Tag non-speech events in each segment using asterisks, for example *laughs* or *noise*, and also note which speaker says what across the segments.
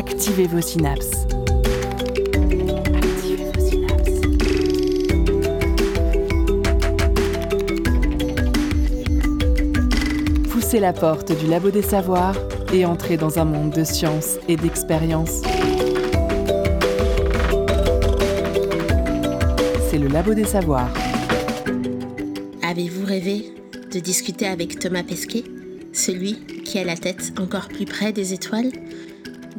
Speaker 1: Activez vos synapses. Activez. Poussez la porte du labo des savoirs et entrez dans un monde de science et d'expérience. C'est le labo des savoirs.
Speaker 2: Avez-vous rêvé de discuter avec Thomas Pesquet, celui qui a la tête encore plus près des étoiles?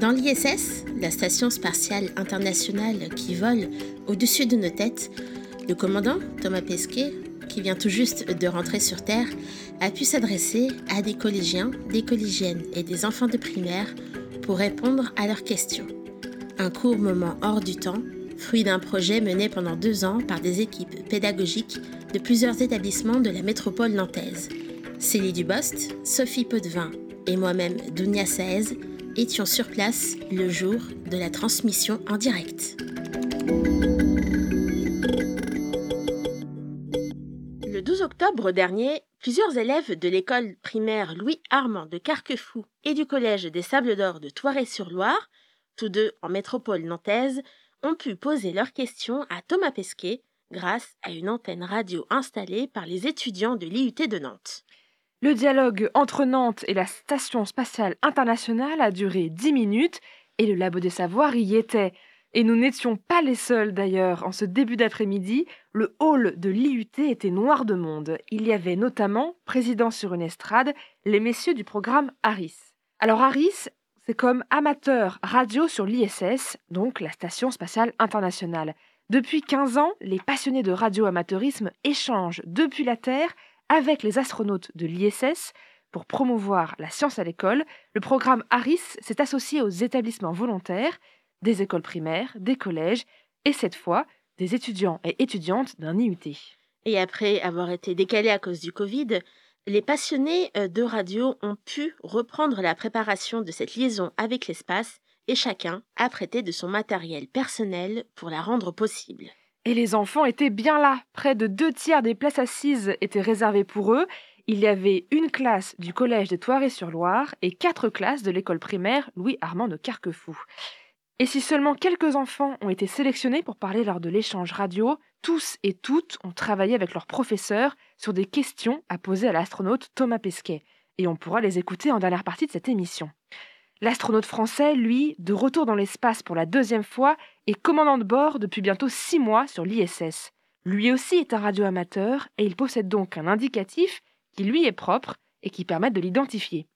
Speaker 2: Dans l'ISS, la station spatiale internationale qui vole au-dessus de nos têtes, le commandant Thomas Pesquet, qui vient tout juste de rentrer sur Terre, a pu s'adresser à des collégiens, des collégiennes et des enfants de primaire pour répondre à leurs questions. Un court moment hors du temps, fruit d'un projet mené pendant deux ans par des équipes pédagogiques de plusieurs établissements de la métropole nantaise. Célie Dubost, Sophie Potvin et moi-même, Dounia Saez, étions sur place le jour de la transmission en direct. Le 12 octobre dernier, plusieurs élèves de l'école primaire Louis Armand de Carquefou et du collège des Sables d'Or de Toiré-sur-Loire, tous deux en métropole nantaise, ont pu poser leurs questions à Thomas Pesquet grâce à une antenne radio installée par les étudiants de l'IUT de Nantes.
Speaker 3: Le dialogue entre Nantes et la Station spatiale internationale a duré dix minutes et le Labo des Savoirs y était. Et nous n'étions pas les seuls d'ailleurs. En ce début d'après-midi, le hall de l'IUT était noir de monde. Il y avait notamment, président sur une estrade, les messieurs du programme Harris. Alors Harris, c'est comme amateur radio sur l'ISS, donc la Station spatiale internationale. Depuis 15 ans, les passionnés de radioamateurisme échangent depuis la Terre avec les astronautes de l'ISS pour promouvoir la science à l'école. Le programme Harris s'est associé aux établissements volontaires, des écoles primaires, des collèges et cette fois des étudiants et étudiantes d'un IUT.
Speaker 2: Et après avoir été décalé à cause du Covid, les passionnés euh, de radio ont pu reprendre la préparation de cette liaison avec l'espace et chacun a prêté de son matériel personnel pour la rendre possible.
Speaker 3: Et les enfants étaient bien là. Près de deux tiers des places assises étaient réservées pour eux. Il y avait une classe du collège de Toiré-sur-Loire et quatre classes de l'école primaire Louis-Armand de Carquefou. Et si seulement quelques enfants ont été sélectionnés pour parler lors de l'échange radio, tous et toutes ont travaillé avec leurs professeurs sur des questions à poser à l'astronaute Thomas Pesquet. Et on pourra les écouter en dernière partie de cette émission. L'astronaute français, lui, de retour dans l'espace pour la deuxième fois, est commandant de bord depuis bientôt six mois sur l'ISS. Lui aussi est un radioamateur et il possède donc un indicatif qui lui est propre et qui permet de l'identifier.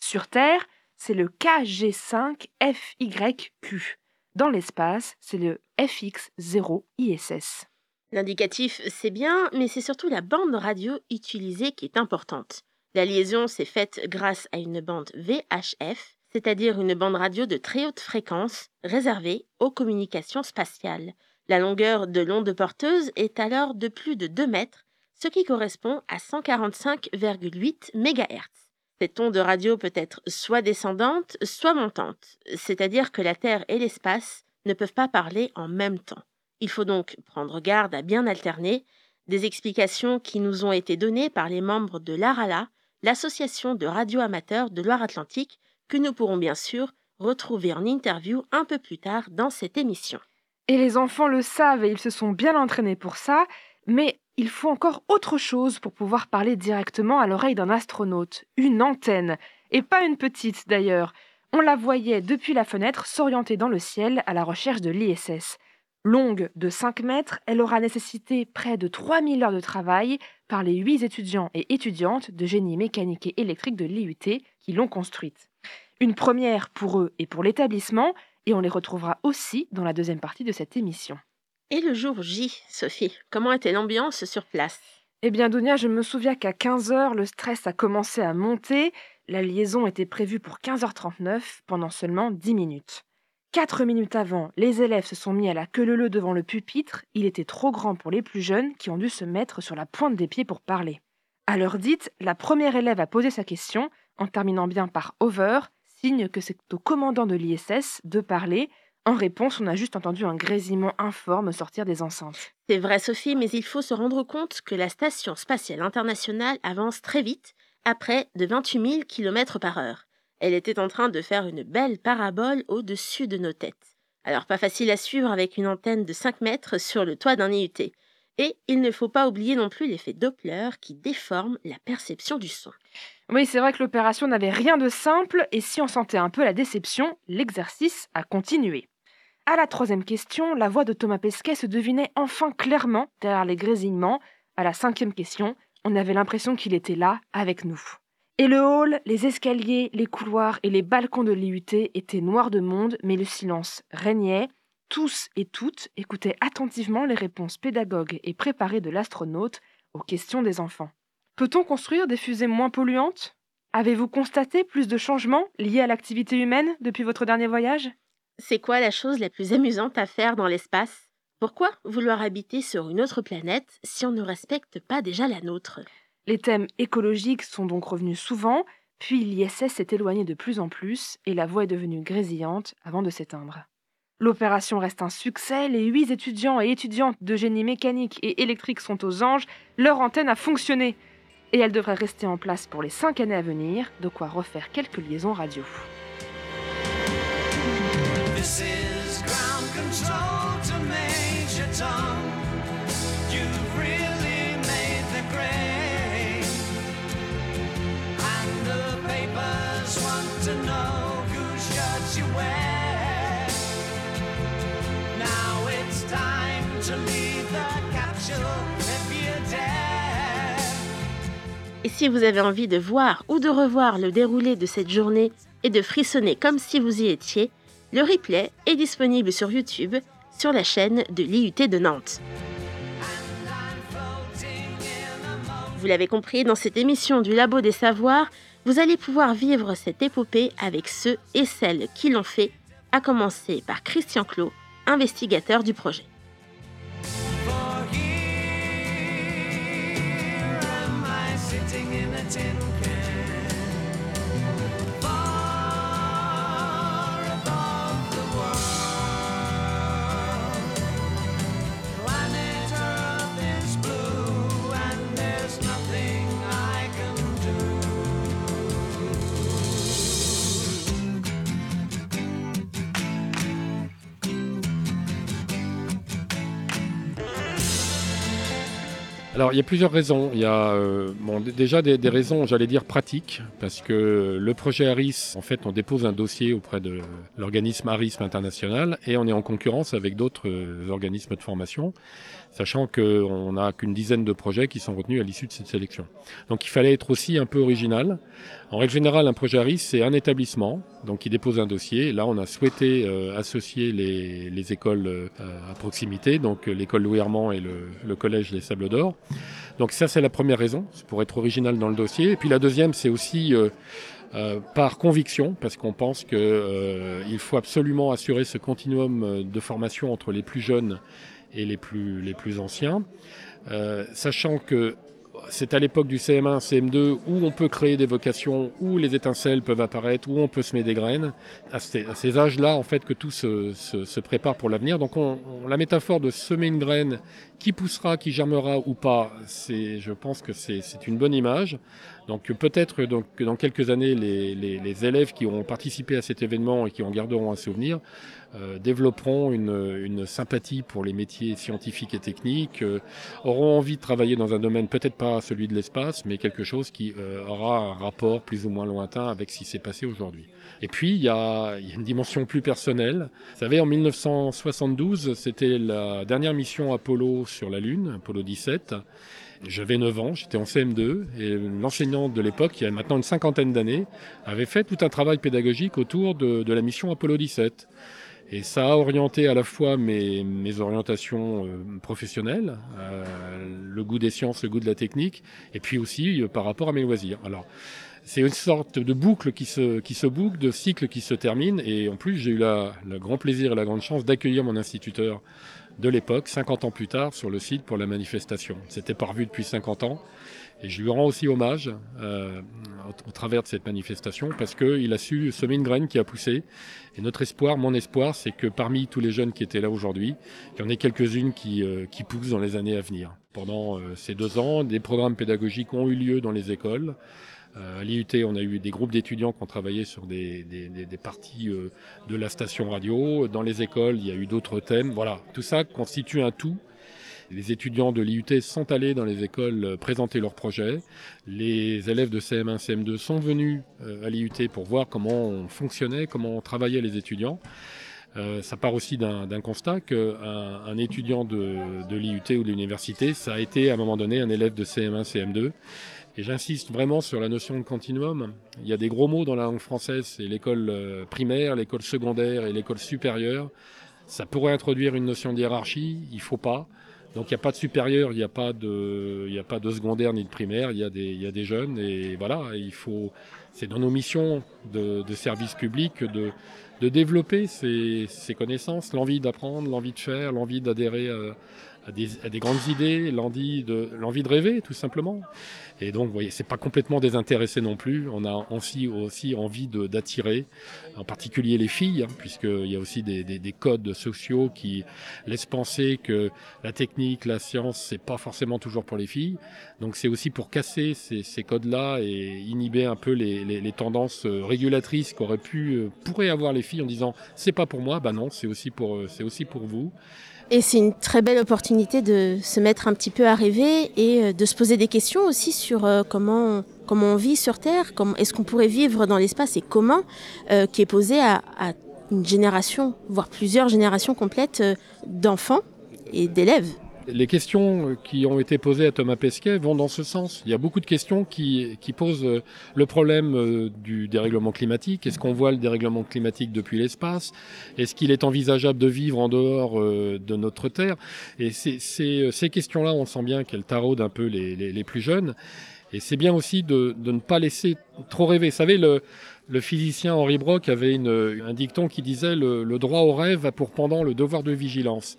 Speaker 3: Sur Terre, c'est le KG5FYQ. Dans l'espace, c'est le FX0 ISS.
Speaker 2: L'indicatif, c'est bien, mais c'est surtout la bande radio utilisée qui est importante. La liaison s'est faite grâce à une bande VHF c'est-à-dire une bande radio de très haute fréquence réservée aux communications spatiales. La longueur de l'onde porteuse est alors de plus de 2 mètres, ce qui correspond à 145,8 MHz. Cette onde radio peut être soit descendante, soit montante, c'est-à-dire que la Terre et l'espace ne peuvent pas parler en même temps. Il faut donc prendre garde à bien alterner des explications qui nous ont été données par les membres de l'ARALA, l'association de radioamateurs de Loire-Atlantique, que nous pourrons bien sûr retrouver en interview un peu plus tard dans cette émission.
Speaker 3: Et les enfants le savent et ils se sont bien entraînés pour ça, mais il faut encore autre chose pour pouvoir parler directement à l'oreille d'un astronaute, une antenne, et pas une petite d'ailleurs. On la voyait depuis la fenêtre s'orienter dans le ciel à la recherche de l'ISS. Longue de 5 mètres, elle aura nécessité près de 3000 heures de travail par les 8 étudiants et étudiantes de génie mécanique et électrique de l'IUT qui l'ont construite. Une première pour eux et pour l'établissement, et on les retrouvera aussi dans la deuxième partie de cette émission.
Speaker 2: Et le jour J, Sophie, comment était l'ambiance sur place?
Speaker 3: Eh bien, Dounia, je me souviens qu'à 15h, le stress a commencé à monter. La liaison était prévue pour 15h39 pendant seulement 10 minutes. Quatre minutes avant, les élèves se sont mis à la queue leu devant le pupitre. Il était trop grand pour les plus jeunes qui ont dû se mettre sur la pointe des pieds pour parler. À l'heure dite, la première élève a posé sa question en terminant bien par over signe que c'est au commandant de l'ISS de parler. En réponse, on a juste entendu un grésillement informe sortir des enceintes.
Speaker 2: C'est vrai, Sophie, mais il faut se rendre compte que la station spatiale internationale avance très vite, à près de 28 000 km par heure. Elle était en train de faire une belle parabole au-dessus de nos têtes. Alors pas facile à suivre avec une antenne de 5 mètres sur le toit d'un IUT. Et il ne faut pas oublier non plus l'effet Doppler qui déforme la perception du son.
Speaker 3: Oui, c'est vrai que l'opération n'avait rien de simple, et si on sentait un peu la déception, l'exercice a continué. À la troisième question, la voix de Thomas Pesquet se devinait enfin clairement derrière les grésillements. À la cinquième question, on avait l'impression qu'il était là, avec nous. Et le hall, les escaliers, les couloirs et les balcons de l'IUT étaient noirs de monde, mais le silence régnait. Tous et toutes écoutaient attentivement les réponses pédagogues et préparées de l'astronaute aux questions des enfants. Peut-on construire des fusées moins polluantes? Avez-vous constaté plus de changements liés à l'activité humaine depuis votre dernier voyage?
Speaker 2: C'est quoi la chose la plus amusante à faire dans l'espace? Pourquoi vouloir habiter sur une autre planète si on ne respecte pas déjà la nôtre?
Speaker 3: Les thèmes écologiques sont donc revenus souvent, puis l'ISS s'est éloigné de plus en plus et la voie est devenue grésillante avant de s'éteindre. L'opération reste un succès, les huit étudiants et étudiantes de génie mécanique et électrique sont aux anges, leur antenne a fonctionné et elle devrait rester en place pour les cinq années à venir, de quoi refaire quelques liaisons radio.
Speaker 2: Si vous avez envie de voir ou de revoir le déroulé de cette journée et de frissonner comme si vous y étiez, le replay est disponible sur YouTube sur la chaîne de l'IUT de Nantes. Vous l'avez compris, dans cette émission du Labo des Savoirs, vous allez pouvoir vivre cette épopée avec ceux et celles qui l'ont fait, à commencer par Christian Clot, investigateur du projet.
Speaker 4: Latin Alors, il y a plusieurs raisons. Il y a euh, déjà des, raisons, j'allais dire, pratiques, parce que le projet ARIS, en fait, on dépose un dossier auprès de l'organisme ARIS international et on est en concurrence avec d'autres euh, organismes de formation sachant qu'on n'a qu'une dizaine de projets qui sont retenus à l'issue de cette sélection. Donc il fallait être aussi un peu original. En règle générale, un projet ARIS, c'est un établissement, donc qui dépose un dossier. Là, on a souhaité euh, associer les, écoles euh, à proximité, donc euh, l'école Louis Hermand et le, collège Les Sables d'Or. Donc ça, c'est la première raison, c'est pour être original dans le dossier. Et puis la deuxième, c'est aussi... par conviction, parce qu'on pense qu'il faut absolument assurer ce continuum de formation entre les plus jeunes et les plus, les plus anciens. Euh, sachant que c'est à l'époque du CM1, CM2 où on peut créer des vocations, où les étincelles peuvent apparaître, où on peut semer des graines. À ces, âges-là, en fait, que tout se, se, prépare pour l'avenir. Donc, on, la métaphore de semer une graine qui poussera, qui germera ou pas, c'est, je pense que c'est une bonne image. Donc, peut-être donc, que dans quelques années, les, les, les élèves qui auront participé à cet événement et qui en garderont un souvenir euh, développeront une, une, sympathie pour les métiers scientifiques et techniques, euh, auront envie de travailler dans un domaine peut-être pas celui de l'espace, mais quelque chose qui euh, aura un rapport plus ou moins lointain avec ce qui s'est passé aujourd'hui. Et puis, il y, y a une dimension plus personnelle. Vous savez, en 1972, c'était la dernière mission Apollo sur la Lune, Apollo 17. J'avais 9 ans, j'étais en CM2 et l'enseignante de l'époque, y a maintenant une cinquantaine d'années, avait fait tout un travail pédagogique autour de, de la mission Apollo 17. Et ça a orienté à la fois mes, mes orientations euh, professionnelles, euh, le goût des sciences, le goût de la technique, et puis aussi euh, par rapport à mes loisirs. Alors, c'est une sorte de boucle qui se, qui se boucle, de cycle qui se termine, et en plus, j'ai eu le grand plaisir et la grande chance d'accueillir mon instituteur de l'époque, 50 ans plus tard, sur le site pour la manifestation. C'était parvu depuis 50 ans. Et je lui rends aussi hommage euh, au, travers de cette manifestation parce qu'il a su semer une graine qui a poussé. Et notre espoir, mon espoir, c'est que parmi tous les jeunes qui étaient là aujourd'hui, il y en ait quelques-unes qui, euh, qui poussent dans les années à venir. Pendant euh, ces deux ans, des programmes pédagogiques ont eu lieu dans les écoles. Euh, à l'IUT, on a eu des groupes d'étudiants qui ont travaillé sur des, parties euh, de la station radio. Dans les écoles, il y a eu d'autres thèmes. Voilà, tout ça constitue un tout. Les étudiants de l'IUT sont allés dans les écoles euh, présenter leurs projets. Les élèves de CM1, CM2 sont venus à l'IUT pour voir comment on fonctionnait, comment travaillaient les étudiants. ça part aussi d'un constat qu'un un étudiant de, l'IUT ou de l'université, ça a été à un moment donné un élève de CM1, CM2. Et j'insiste vraiment sur la notion de continuum. Il y a des gros mots dans la langue française, c'est l'école euh, primaire, l'école secondaire et l'école supérieure. Ça pourrait introduire une notion de hiérarchie, il faut pas. Donc il n'y a pas de supérieur, il n'y a pas de, a pas de secondaire ni de primaire. Il y a des, y a des jeunes et voilà, il faut. C'est dans nos missions de, de service public de, de développer ces, ces connaissances, l'envie d'apprendre, l'envie de faire, l'envie d'adhérer à, à, des, à, des, grandes idées, l'envie de, de rêver, tout simplement. Et donc, vous voyez, c'est pas complètement désintéressé non plus. On a aussi, aussi envie d'attirer, en particulier les filles, hein, puisqu'il y a aussi des, des, des, codes sociaux qui laissent penser que la technique, la science, c'est pas forcément toujours pour les filles. Donc, c'est aussi pour casser ces, ces codes-là et inhiber un peu les, les, les tendances euh, régulatrices qu'auraient pu, euh, pourraient avoir les filles en disant c'est pas pour moi. Bah non, c'est aussi pour, euh, c'est aussi pour vous.
Speaker 2: Et c'est une très belle opportunité de se mettre un petit peu à rêver et euh, de se poser des questions aussi sur euh, comment, comment on vit sur Terre, est-ce qu'on pourrait vivre dans l'espace et comment, euh, qui est posé à, à, une génération, voire plusieurs générations complètes d'enfants et d'élèves.
Speaker 4: Les questions qui ont été posées à Thomas Pesquet vont dans ce sens. Il y a beaucoup de questions qui, qui posent euh, le problème euh, du dérèglement climatique. Est-ce qu'on voit le dérèglement climatique depuis l'espace? Est-ce qu'il est envisageable de vivre en dehors euh, de notre Terre? Et ces questions-là, on sent bien qu'elles taraudent un peu les, les, les plus jeunes. Et c'est bien aussi de, de, ne pas laisser trop rêver. Vous savez, le, le physicien Henri Brock avait une, un dicton qui disait le, le, droit au rêve a pour pendant le devoir de vigilance.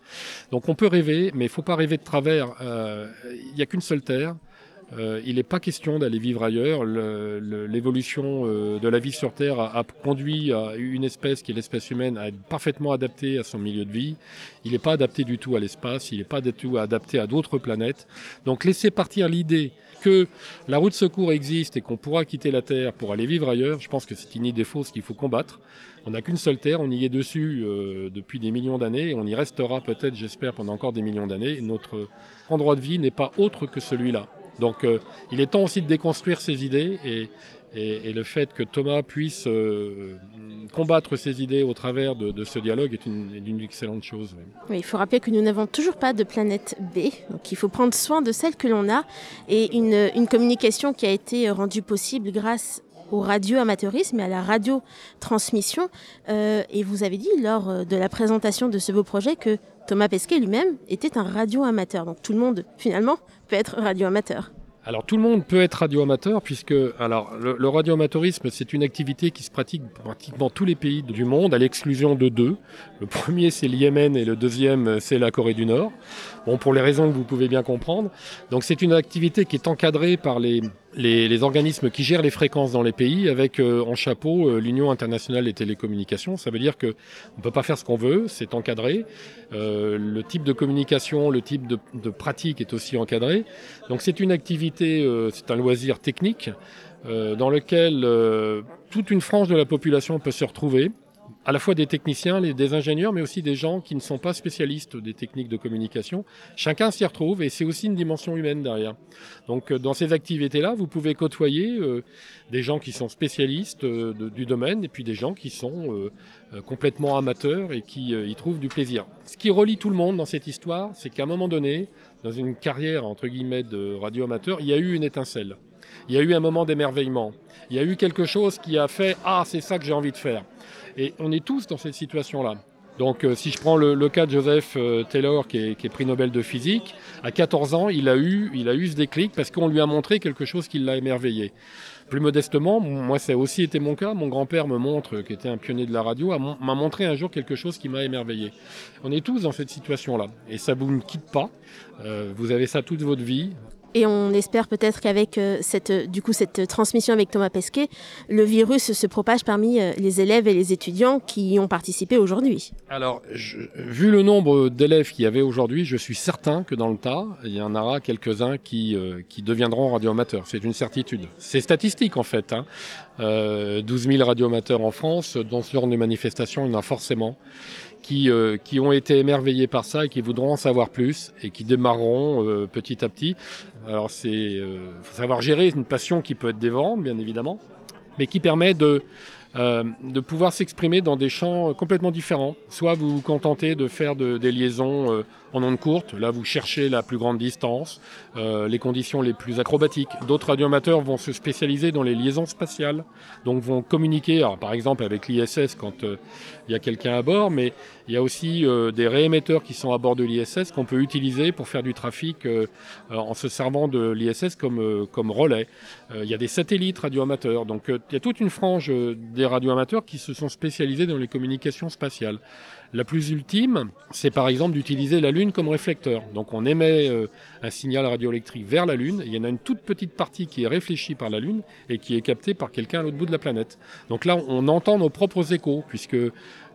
Speaker 4: Donc on peut rêver, mais il faut pas rêver de travers. Il euh, n'y a qu'une seule terre. Euh, il n'est pas question d'aller vivre ailleurs. L'évolution euh, de la vie sur Terre a, a, conduit à une espèce qui est l'espèce humaine à être parfaitement adaptée à son milieu de vie. Il n'est pas adapté du tout à l'espace, il n'est pas du tout adapté à d'autres planètes. Donc laisser partir l'idée que la route secours existe et qu'on pourra quitter la Terre pour aller vivre ailleurs, je pense que c'est une idée fausse qu'il faut combattre. On n'a qu'une seule Terre, on y est dessus euh, depuis des millions d'années et on y restera peut-être, j'espère, pendant encore des millions d'années. Notre endroit de vie n'est pas autre que celui-là. Donc euh, il est temps aussi de déconstruire ces idées et, et, le fait que Thomas puisse euh, combattre ses idées au travers de, ce dialogue est une, excellente chose.
Speaker 2: Il faut rappeler que nous n'avons toujours pas de planète B, donc il faut prendre soin de celle que l'on a et une, une communication qui a été rendue possible grâce au radio-amateurisme et à la radio-transmission. Euh, et vous avez dit lors de la présentation de ce beau projet que Thomas Pesquet lui-même était un radio-amateur. Donc tout le monde, finalement, peut être radio-amateur.
Speaker 4: Alors tout le monde peut être radioamateur puisque alors le, le radioamateurisme c'est une activité qui se pratique pratiquement tous les pays du monde à l'exclusion de deux. Le premier c'est le Yémen et le deuxième c'est la Corée du Nord. Bon pour les raisons que vous pouvez bien comprendre. Donc c'est une activité qui est encadrée par les les, organismes qui gèrent les fréquences dans les pays avec euh, en chapeau euh, l'Union internationale des télécommunications. Ça veut dire que on peut pas faire ce qu'on veut, c'est encadré. Euh, le type de communication, le type de, de pratique est aussi encadré. Donc c'est une activité, c'est un loisir technique dans lequel toute une frange de la population peut se retrouver à la fois des techniciens, des ingénieurs, mais aussi des gens qui ne sont pas spécialistes des techniques de communication. Chacun s'y retrouve et c'est aussi une dimension humaine derrière. Donc dans ces activités-là, vous pouvez côtoyer euh, des gens qui sont spécialistes euh, du domaine et puis des gens qui sont euh, complètement amateurs et qui y trouvent du plaisir. Ce qui relie tout le monde dans cette histoire, c'est qu'à un moment donné, dans une carrière entre guillemets de radio-amateur, il y a eu une étincelle. Il y a eu un moment d'émerveillement. Il y a eu quelque chose qui a fait Ah, c'est ça que j'ai envie de faire. Et on est tous dans cette situation-là. Donc euh, si je prends le, cas de Joseph euh, Taylor, qui est, qui est, prix Nobel de physique, à 14 ans, il a eu, il a eu ce déclic parce qu'on lui a montré quelque chose qui l'a émerveillé. Plus modestement, moi ça a aussi été mon cas, mon grand-père me montre, qui était un pionnier de la radio, m'a montré un jour quelque chose qui m'a émerveillé. On est tous dans cette situation-là, et ça vous ne quitte pas, euh, vous avez ça toute votre vie,
Speaker 2: Et on espère peut-être qu'avec euh, cette, euh, du coup, cette transmission avec Thomas Pesquet, le virus se propage parmi euh, les élèves et les étudiants qui y ont participé aujourd'hui.
Speaker 4: Alors, vu le nombre d'élèves qu'il y avait aujourd'hui, je suis certain que dans le tas, il y en aura quelques-uns qui, qui deviendront radioamateurs. C'est une certitude. C'est statistique en fait. Hein. 12 000 radioamateurs en France, dans ce genre de manifestation, il y en a forcément qui, euh, qui ont été émerveillés par ça et qui voudront en savoir plus et qui démarreront euh, petit à petit. Alors c'est euh, faut savoir gérer une passion qui peut être dévorante, bien évidemment, mais qui permet de euh, de pouvoir s'exprimer dans des champs complètement différents. Soit vous vous contentez de faire de, des liaisons euh, en ondes courtes, là vous cherchez la plus grande distance, euh, les conditions les plus acrobatiques. D'autres radioamateurs vont se spécialiser dans les liaisons spatiales, donc vont communiquer, par exemple avec l'ISS quand il y a quelqu'un à bord, mais il y a aussi des réémetteurs qui sont à bord de l'ISS qu'on peut utiliser pour faire du trafic en se servant de l'ISS comme, comme relais. il y a des satellites radioamateurs, donc il y a toute une frange des radioamateurs qui se sont spécialisés dans les communications spatiales. La plus ultime, c'est par exemple d'utiliser la Lune comme réflecteur. Donc on émet euh, un signal radioélectrique vers la Lune, il y en a une toute petite partie qui est réfléchie par la Lune et qui est captée par quelqu'un à l'autre bout de la planète. Donc là, on entend nos propres échos, puisque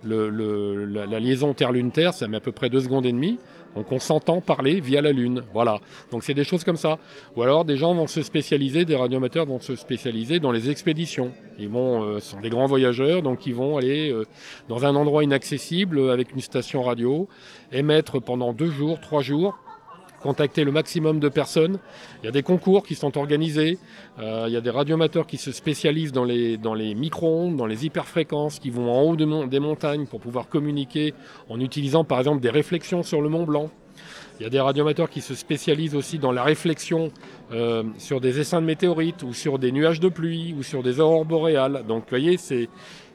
Speaker 4: la, liaison Terre-Lune-Terre, ça met à peu près deux secondes et demie. Donc on s'entend parler via la Lune. Voilà. Donc c'est des choses comme ça. Ou alors des gens vont se spécialiser, des radioamateurs vont se spécialiser dans les expéditions. Ils vont, euh, sont des grands voyageurs, donc ils vont aller euh, dans un endroit inaccessible avec une station radio, émettre pendant deux jours, trois jours contacter le maximum de personnes. Il y a des concours qui sont organisés. Euh, il y a des radioamateurs qui se spécialisent dans les, dans les micro-ondes, dans les hyperfréquences, qui vont en haut de des montagnes pour pouvoir communiquer en utilisant par exemple des réflexions sur le Mont Blanc. Il y a des radioamateurs qui se spécialisent aussi dans la réflexion euh, sur des essaims de météorites ou sur des nuages de pluie ou sur des aurores boréales. Donc vous voyez, c'est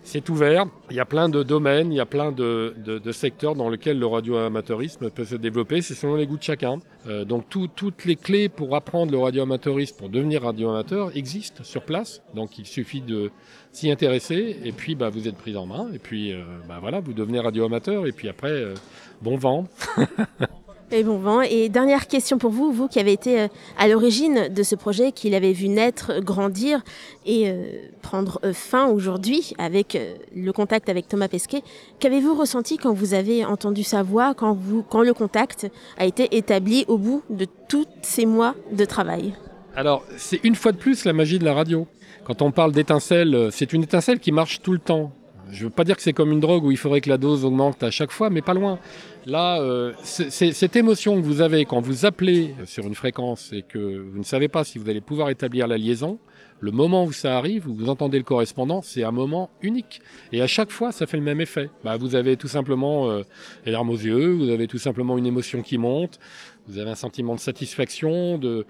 Speaker 4: c'est ouvert. Il y a plein de domaines, il y a plein de, secteurs dans lesquels le radioamateurisme peut se développer. C'est selon les goûts de chacun. Euh, donc toutes les clés pour apprendre le radioamateurisme, pour devenir radioamateur, existent sur place. Donc il suffit de s'y intéresser et puis bah, vous êtes pris en main. Et puis euh, bah, voilà, vous devenez radioamateur et puis après, euh, bon vent. *laughs*
Speaker 2: Et bon vent. Et dernière question pour vous, vous qui avez été euh, à l'origine de ce projet, qui l'avez vu naître, grandir et euh, prendre euh, fin aujourd'hui avec le contact avec Thomas Pesquet. Qu'avez-vous ressenti quand vous avez entendu sa voix, quand, quand le contact a été établi au bout de tous ces mois de travail?
Speaker 4: Alors, c'est une fois de plus la magie de la radio. Quand on parle d'étincelle, c'est une étincelle qui marche tout le temps. Je ne veux pas dire que c'est comme une drogue où il faudrait que la dose augmente à chaque fois, mais pas loin. Là, euh, cette émotion que vous avez quand vous appelez sur une fréquence et que vous ne savez pas si vous allez pouvoir établir la liaison, le moment où ça arrive, où vous entendez le correspondant, c'est un moment unique. Et à chaque fois, ça fait le même effet. Bah, vous avez tout simplement euh, les larmes aux yeux, vous avez tout simplement une émotion qui monte, vous avez un sentiment de satisfaction, de,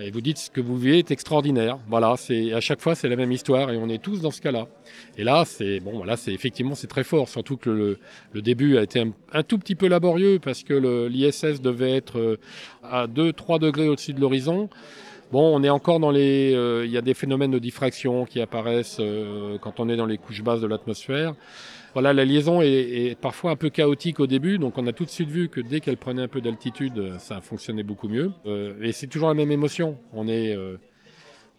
Speaker 4: et vous dites ce que vous vivez est extraordinaire. Voilà, c'est à chaque fois c'est la même histoire et on est tous dans ce cas-là. Et là, c'est bon, voilà, c'est effectivement c'est très fort, surtout que le, le début a été un, un, tout petit peu laborieux parce que l'ISS devait être euh, à 2-3 degrés au-dessus de l'horizon. Bon, on est encore dans les. Euh, il y a des phénomènes de diffraction qui apparaissent euh, quand on est dans les couches basses de l'atmosphère. Voilà, la liaison est, parfois un peu chaotique au début, donc on a tout de suite vu que dès qu'elle prenait un peu d'altitude, ça fonctionnait beaucoup mieux. Euh, et c'est toujours la même émotion. On est,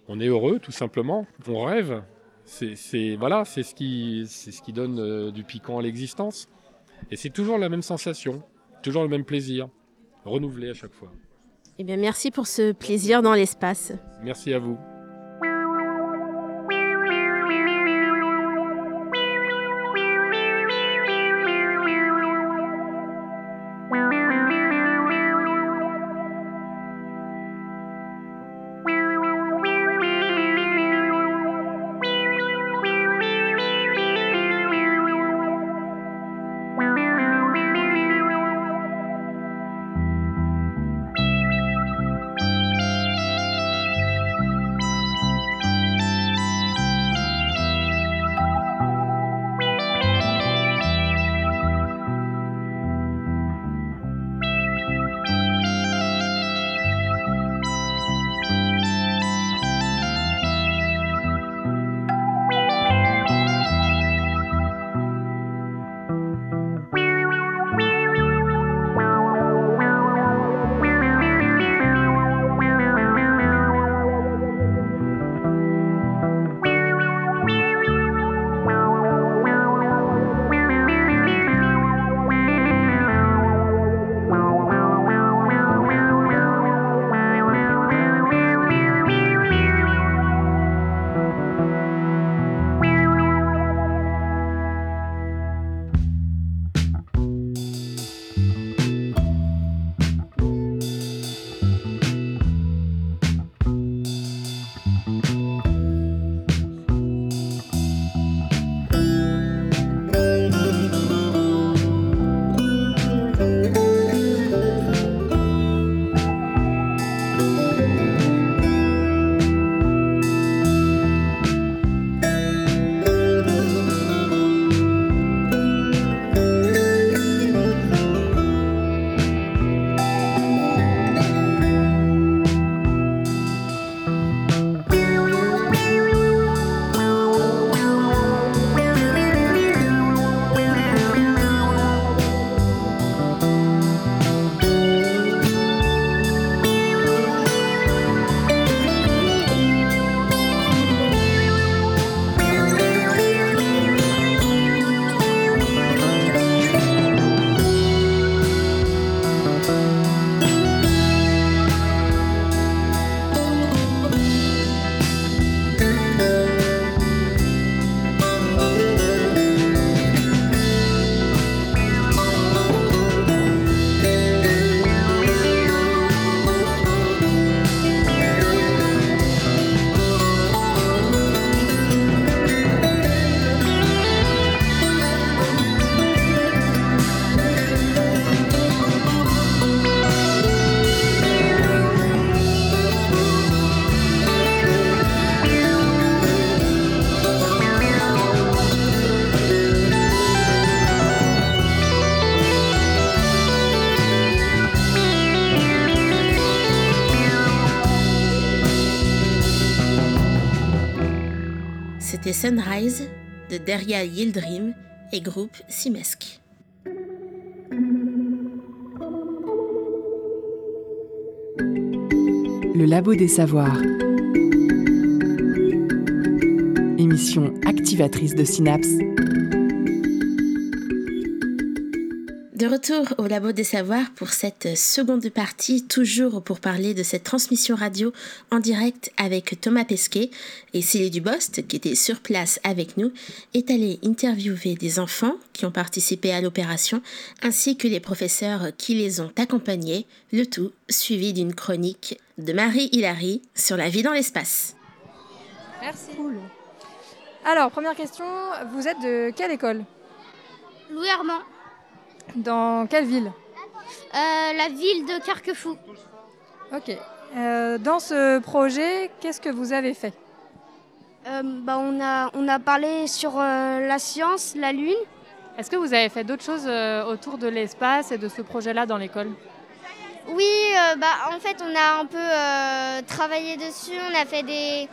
Speaker 4: on est heureux, tout simplement. On rêve. C'est voilà, c'est ce qui, c'est ce qui donne du piquant à l'existence. Et c'est toujours la même sensation, toujours le même plaisir, renouvelé à chaque fois.
Speaker 2: Eh bien, merci pour ce plaisir dans l'espace.
Speaker 4: Merci à vous.
Speaker 2: Sunrise de Deria Yildirim et groupe Simesk.
Speaker 1: Le Labo des Savoirs. Émission activatrice de synapses.
Speaker 2: Retour au Labo des Savoirs pour cette seconde partie, toujours pour parler de cette transmission radio en direct avec Thomas Pesquet et Célie Dubost, qui était sur place avec nous, est allé interviewer des enfants qui ont participé à l'opération, ainsi que les professeurs qui les ont accompagnés, le tout suivi d'une chronique de Marie Hilary sur la vie dans l'espace.
Speaker 5: Merci. Alors, première question, vous êtes de quelle école?
Speaker 6: Louis Armand.
Speaker 5: Dans quelle ville
Speaker 6: Euh, la ville de Carquefou.
Speaker 5: Ok. Euh, dans ce projet, qu'est-ce que vous avez fait
Speaker 6: Euh, bah, on, a, on a parlé sur euh, la science, la Lune.
Speaker 5: Est-ce que vous avez fait d'autres choses euh, autour de l'espace et de ce projet-là dans l'école
Speaker 6: Oui, euh, bah, en fait, on a un peu euh, travaillé dessus. On a fait des.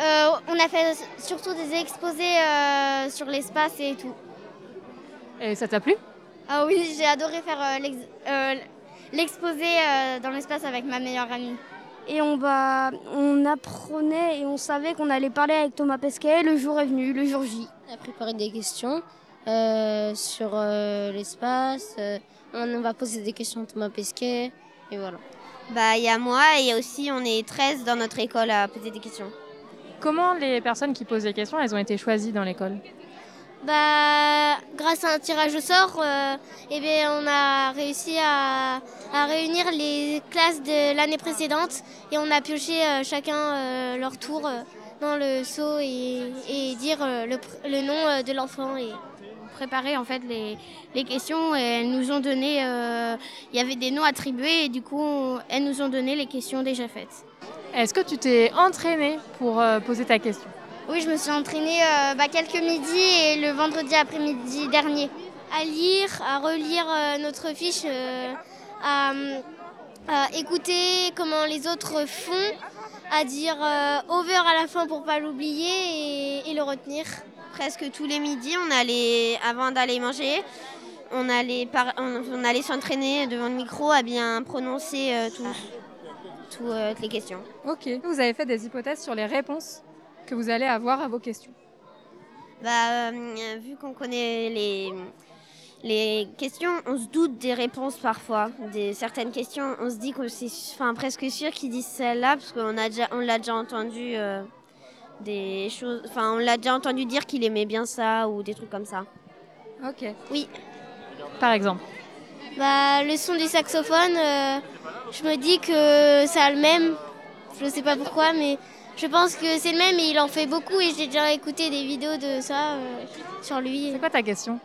Speaker 6: euh, on a fait surtout des exposés euh, sur l'espace et tout.
Speaker 5: Et ça t'a plu
Speaker 6: Ah oui, j'ai adoré faire euh, euh, l'exposé euh, dans l'espace avec ma meilleure amie.
Speaker 7: Et on, va, on apprenait et on savait qu'on allait parler avec Thomas Pesquet. Le jour est venu, le jour J.
Speaker 8: On a préparé des questions euh, sur euh, l'espace. euh, on va poser des questions à Thomas Pesquet. Et voilà.
Speaker 6: Bah, il y a moi et aussi on est 13 dans notre école à poser des questions.
Speaker 5: Comment les personnes qui posent des questions, elles ont été choisies dans l'école?
Speaker 6: Bah, grâce à un tirage au sort, euh, eh on a réussi à, réunir les classes de l'année précédente et on a pioché euh, chacun euh, leur tour dans le seau et, dire le, nom de l'enfant et préparer en fait les, questions et elles nous ont donné, il y avait des noms attribués et du coup elles nous ont donné les questions déjà faites.
Speaker 5: Est-ce que tu t'es entraîné pour poser ta question?
Speaker 6: Oui, je me suis entraînée euh, bah, quelques midis et le vendredi après-midi dernier. À lire, à relire euh, notre fiche, euh, à, à écouter comment les autres font, à dire euh, over à la fin pour pas l'oublier et, et le retenir. Presque tous les midis, on allait, avant d'aller manger, on allait, par- on, on allait s'entraîner devant le micro à bien prononcer euh, tout- tout, toutes les questions.
Speaker 5: Ok. Vous avez fait des hypothèses sur les réponses que vous allez avoir à vos questions.
Speaker 6: Bah, euh, vu qu'on connaît les, les questions, on se doute des réponses parfois. Des certaines questions, on se dit qu'on c'est enfin, presque sûr qu'ils disent celle-là, parce qu'on a déjà, on l'a déjà entendu euh, des choses. Enfin, on l'a déjà entendu dire qu'il aimait bien ça ou des trucs comme ça.
Speaker 5: Ok.
Speaker 6: Oui.
Speaker 5: Par exemple.
Speaker 6: Bah, le son du saxophone, euh, je me dis que c'est le même. Je sais pas pourquoi, mais je pense que c'est le même et il en fait beaucoup et j'ai déjà écouté des vidéos de ça euh, sur lui.
Speaker 5: C'est quoi ta question?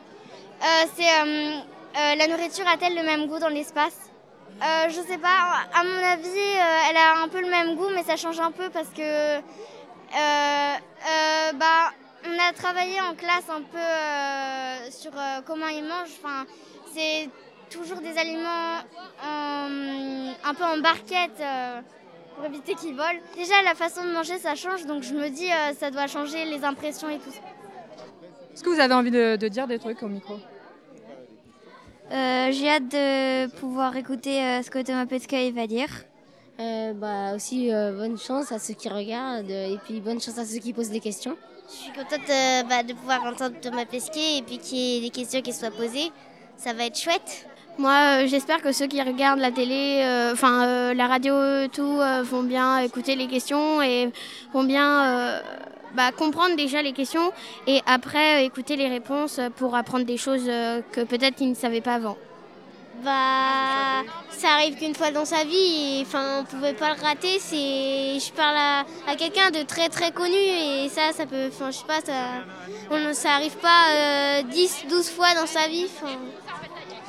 Speaker 6: Euh, c'est euh, euh, la nourriture a-t-elle le même goût dans l'espace? Euh, Je sais pas. À mon avis, euh, elle a un peu le même goût, mais ça change un peu parce que euh, euh, bah, on a travaillé en classe un peu euh, sur comment ils mangent. Enfin, c'est toujours des aliments en- un peu en barquette. Pour éviter qu'ils volent. Déjà, la façon de manger, ça change, donc je me dis, euh, ça doit changer les impressions et tout ça.
Speaker 5: Est-ce que vous avez envie de, de dire des trucs au micro?
Speaker 7: Euh, J'ai hâte de pouvoir écouter euh, ce que Thomas Pesquet va dire.
Speaker 8: Euh, bah, aussi, euh, bonne chance à ceux qui regardent et puis bonne chance à ceux qui posent des questions.
Speaker 6: Je suis contente euh, bah, de pouvoir entendre Thomas Pesquet et puis qu'il y ait des questions qui soient posées. Ça va être chouette. Moi, euh, j'espère que ceux qui regardent la télé, euh, enfin euh, la radio, tout, vont bien écouter les questions et vont bien bah, comprendre déjà les questions et après écouter les réponses pour apprendre des choses que peut-être ils ne savaient pas avant. Bah, ça arrive qu'une fois dans sa vie, enfin, on pouvait pas le rater. C'est, je parle à, quelqu'un de très très connu et ça, ça peut, enfin, je sais pas, ça, ça arrive pas euh, 10, 12 fois dans sa vie.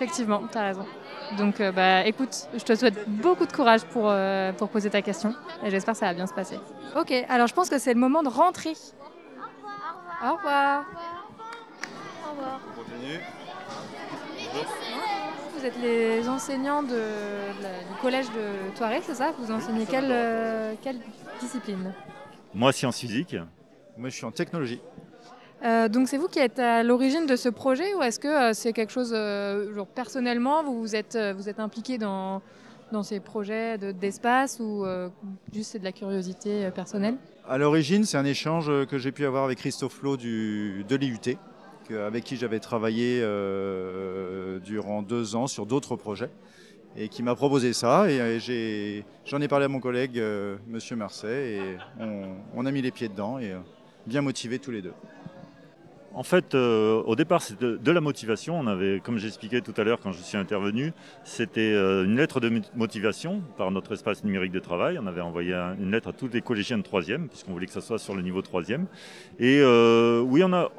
Speaker 5: Effectivement, tu as raison. Donc, euh, bah, écoute, je te souhaite beaucoup de courage pour, euh, pour poser ta question et j'espère que ça va bien se passer. Ok, alors je pense que c'est le moment de rentrer. Au revoir.
Speaker 6: Au revoir.
Speaker 5: Vous êtes les enseignants de, de la- du collège de Toiré, c'est ça? Vous enseignez quelle, euh, quelle discipline?
Speaker 9: Moi, sciences physiques. Moi, je suis en technologie.
Speaker 5: Euh, donc c'est vous qui êtes à l'origine de ce projet ou est-ce que euh, c'est quelque chose, euh, personnellement, vous vous êtes, vous êtes impliqué dans, dans ces projets d'espace ou juste c'est de la curiosité personnelle?
Speaker 9: À l'origine, c'est un échange que j'ai pu avoir avec Christophe Flo du, de l'IUT, avec qui j'avais travaillé durant deux ans sur d'autres projets et qui m'a proposé ça. Et j'en ai, parlé à mon collègue, Monsieur Marseille, et on, on, a mis les pieds dedans et bien motivés tous les deux.
Speaker 10: En fait, euh, au départ, c'était de, la motivation. On avait, comme j'expliquais tout à l'heure quand je suis intervenu, c'était euh, une lettre de motivation par notre espace numérique de travail. On avait envoyé une lettre à tous les collégiens de troisième, puisqu'on voulait que ça soit sur le niveau troisième. Et euh, oui, on a,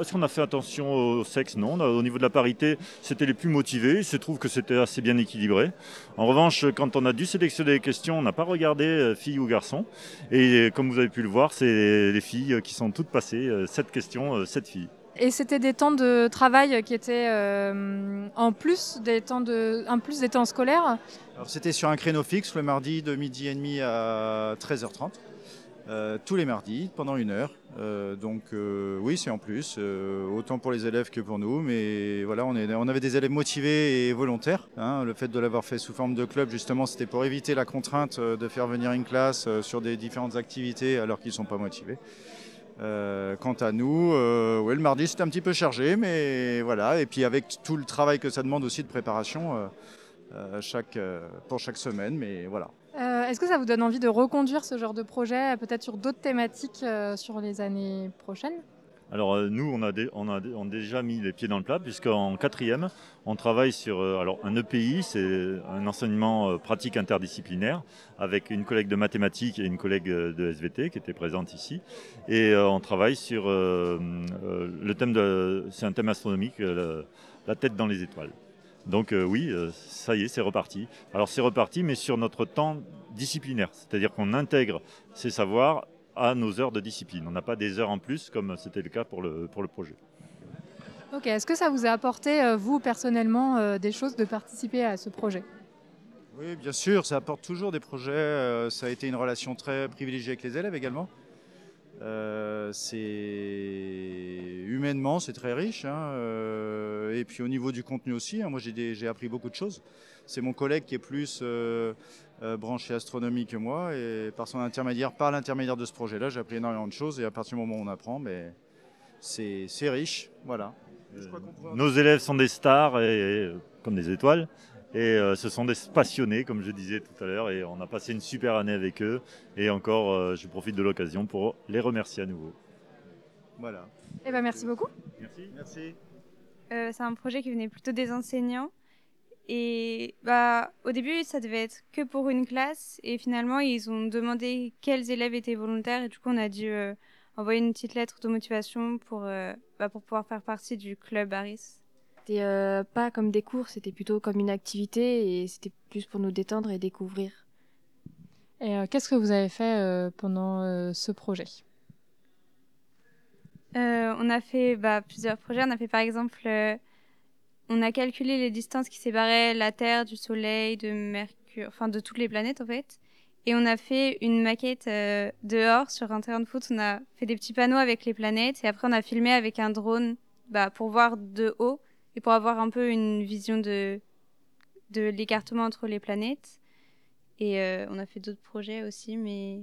Speaker 10: est-ce qu'on a fait attention au sexe? Non. Au niveau de la parité, c'était les plus motivés. Il se trouve que c'était assez bien équilibré. En revanche, quand on a dû sélectionner les questions, on n'a pas regardé filles ou garçons. Et comme vous avez pu le voir, c'est les filles qui sont toutes passées. Sept questions, sept filles.
Speaker 5: Et c'était des temps de travail qui étaient euh, en plus des temps de, en plus des temps scolaires?
Speaker 9: C'était sur un créneau fixe le mardi de midi et demi à 13h30. Euh, tous les mardis pendant une heure. Euh, donc oui, c'est en plus, autant pour les élèves que pour nous. Mais voilà, on, avait des élèves motivés et volontaires. Hein. Le fait de l'avoir fait sous forme de club, justement, c'était pour éviter la contrainte de faire venir une classe sur des différentes activités alors qu'ils ne sont pas motivés. Euh, quant à nous, euh, le mardi c'était un petit peu chargé, mais voilà. Et puis avec tout le travail que ça demande aussi de préparation euh, chaque, pour chaque semaine, mais voilà.
Speaker 5: Est-ce que ça vous donne envie de reconduire ce genre de projet, peut-être sur d'autres thématiques sur les années prochaines?
Speaker 10: Alors euh, nous, on a, on, a, déjà mis les pieds dans le plat, puisqu'en quatrième, on travaille sur euh, alors, un EPI, c'est un enseignement euh, pratique interdisciplinaire, avec une collègue de mathématiques et une collègue de SVT qui était présente ici. Et on travaille sur le thème de... C'est un thème astronomique, la tête dans les étoiles. Donc oui, ça y est, c'est reparti. Alors c'est reparti, mais sur notre temps disciplinaire, c'est-à-dire qu'on intègre ces savoirs à nos heures de discipline. On n'a pas des heures en plus comme c'était le cas pour le, pour le projet.
Speaker 5: Ok, est-ce que ça vous a apporté, euh, vous personnellement, euh, des choses de participer à ce projet?
Speaker 9: Oui, bien sûr, ça apporte toujours des projets. Euh, ça a été une relation très privilégiée avec les élèves également. C'est humainement, c'est très riche. Hein, et puis au niveau du contenu aussi, hein, moi j'ai appris beaucoup de choses. C'est mon collègue qui est plus euh, branché astronomie que moi. Et par son intermédiaire, par l'intermédiaire de ce projet-là, j'ai appris énormément de choses. Et à partir du moment où on apprend, mais c'est riche. Voilà.
Speaker 10: Euh, nos élèves sont des stars, et, comme des étoiles. Et euh, ce sont des passionnés, comme je disais tout à l'heure, et on a passé une super année avec eux. Et encore, je profite de l'occasion pour les remercier à nouveau.
Speaker 9: Voilà.
Speaker 5: Eh ben, merci beaucoup.
Speaker 10: Merci.
Speaker 9: Merci.
Speaker 11: c'est un projet qui venait plutôt des enseignants. Et bah, au début, ça devait être que pour une classe. Et finalement, ils ont demandé quels élèves étaient volontaires. Et du coup, on a dû euh, envoyer une petite lettre de motivation pour, euh, bah, pour pouvoir faire partie du club Harris.
Speaker 12: C'était euh, pas comme des cours, c'était plutôt comme une activité. Et c'était plus pour nous détendre et découvrir.
Speaker 5: Et qu'est-ce que vous avez fait pendant ce projet?
Speaker 11: On a fait bah, plusieurs projets. On a fait par exemple on a calculé les distances qui séparaient la Terre du Soleil, de Mercure, enfin de toutes les planètes en fait. Et on a fait une maquette euh, dehors sur un terrain de foot. On a fait des petits panneaux avec les planètes et après on a filmé avec un drone bah, pour voir de haut et pour avoir un peu une vision de, de l'écartement entre les planètes. Et euh, on a fait d'autres projets aussi, mais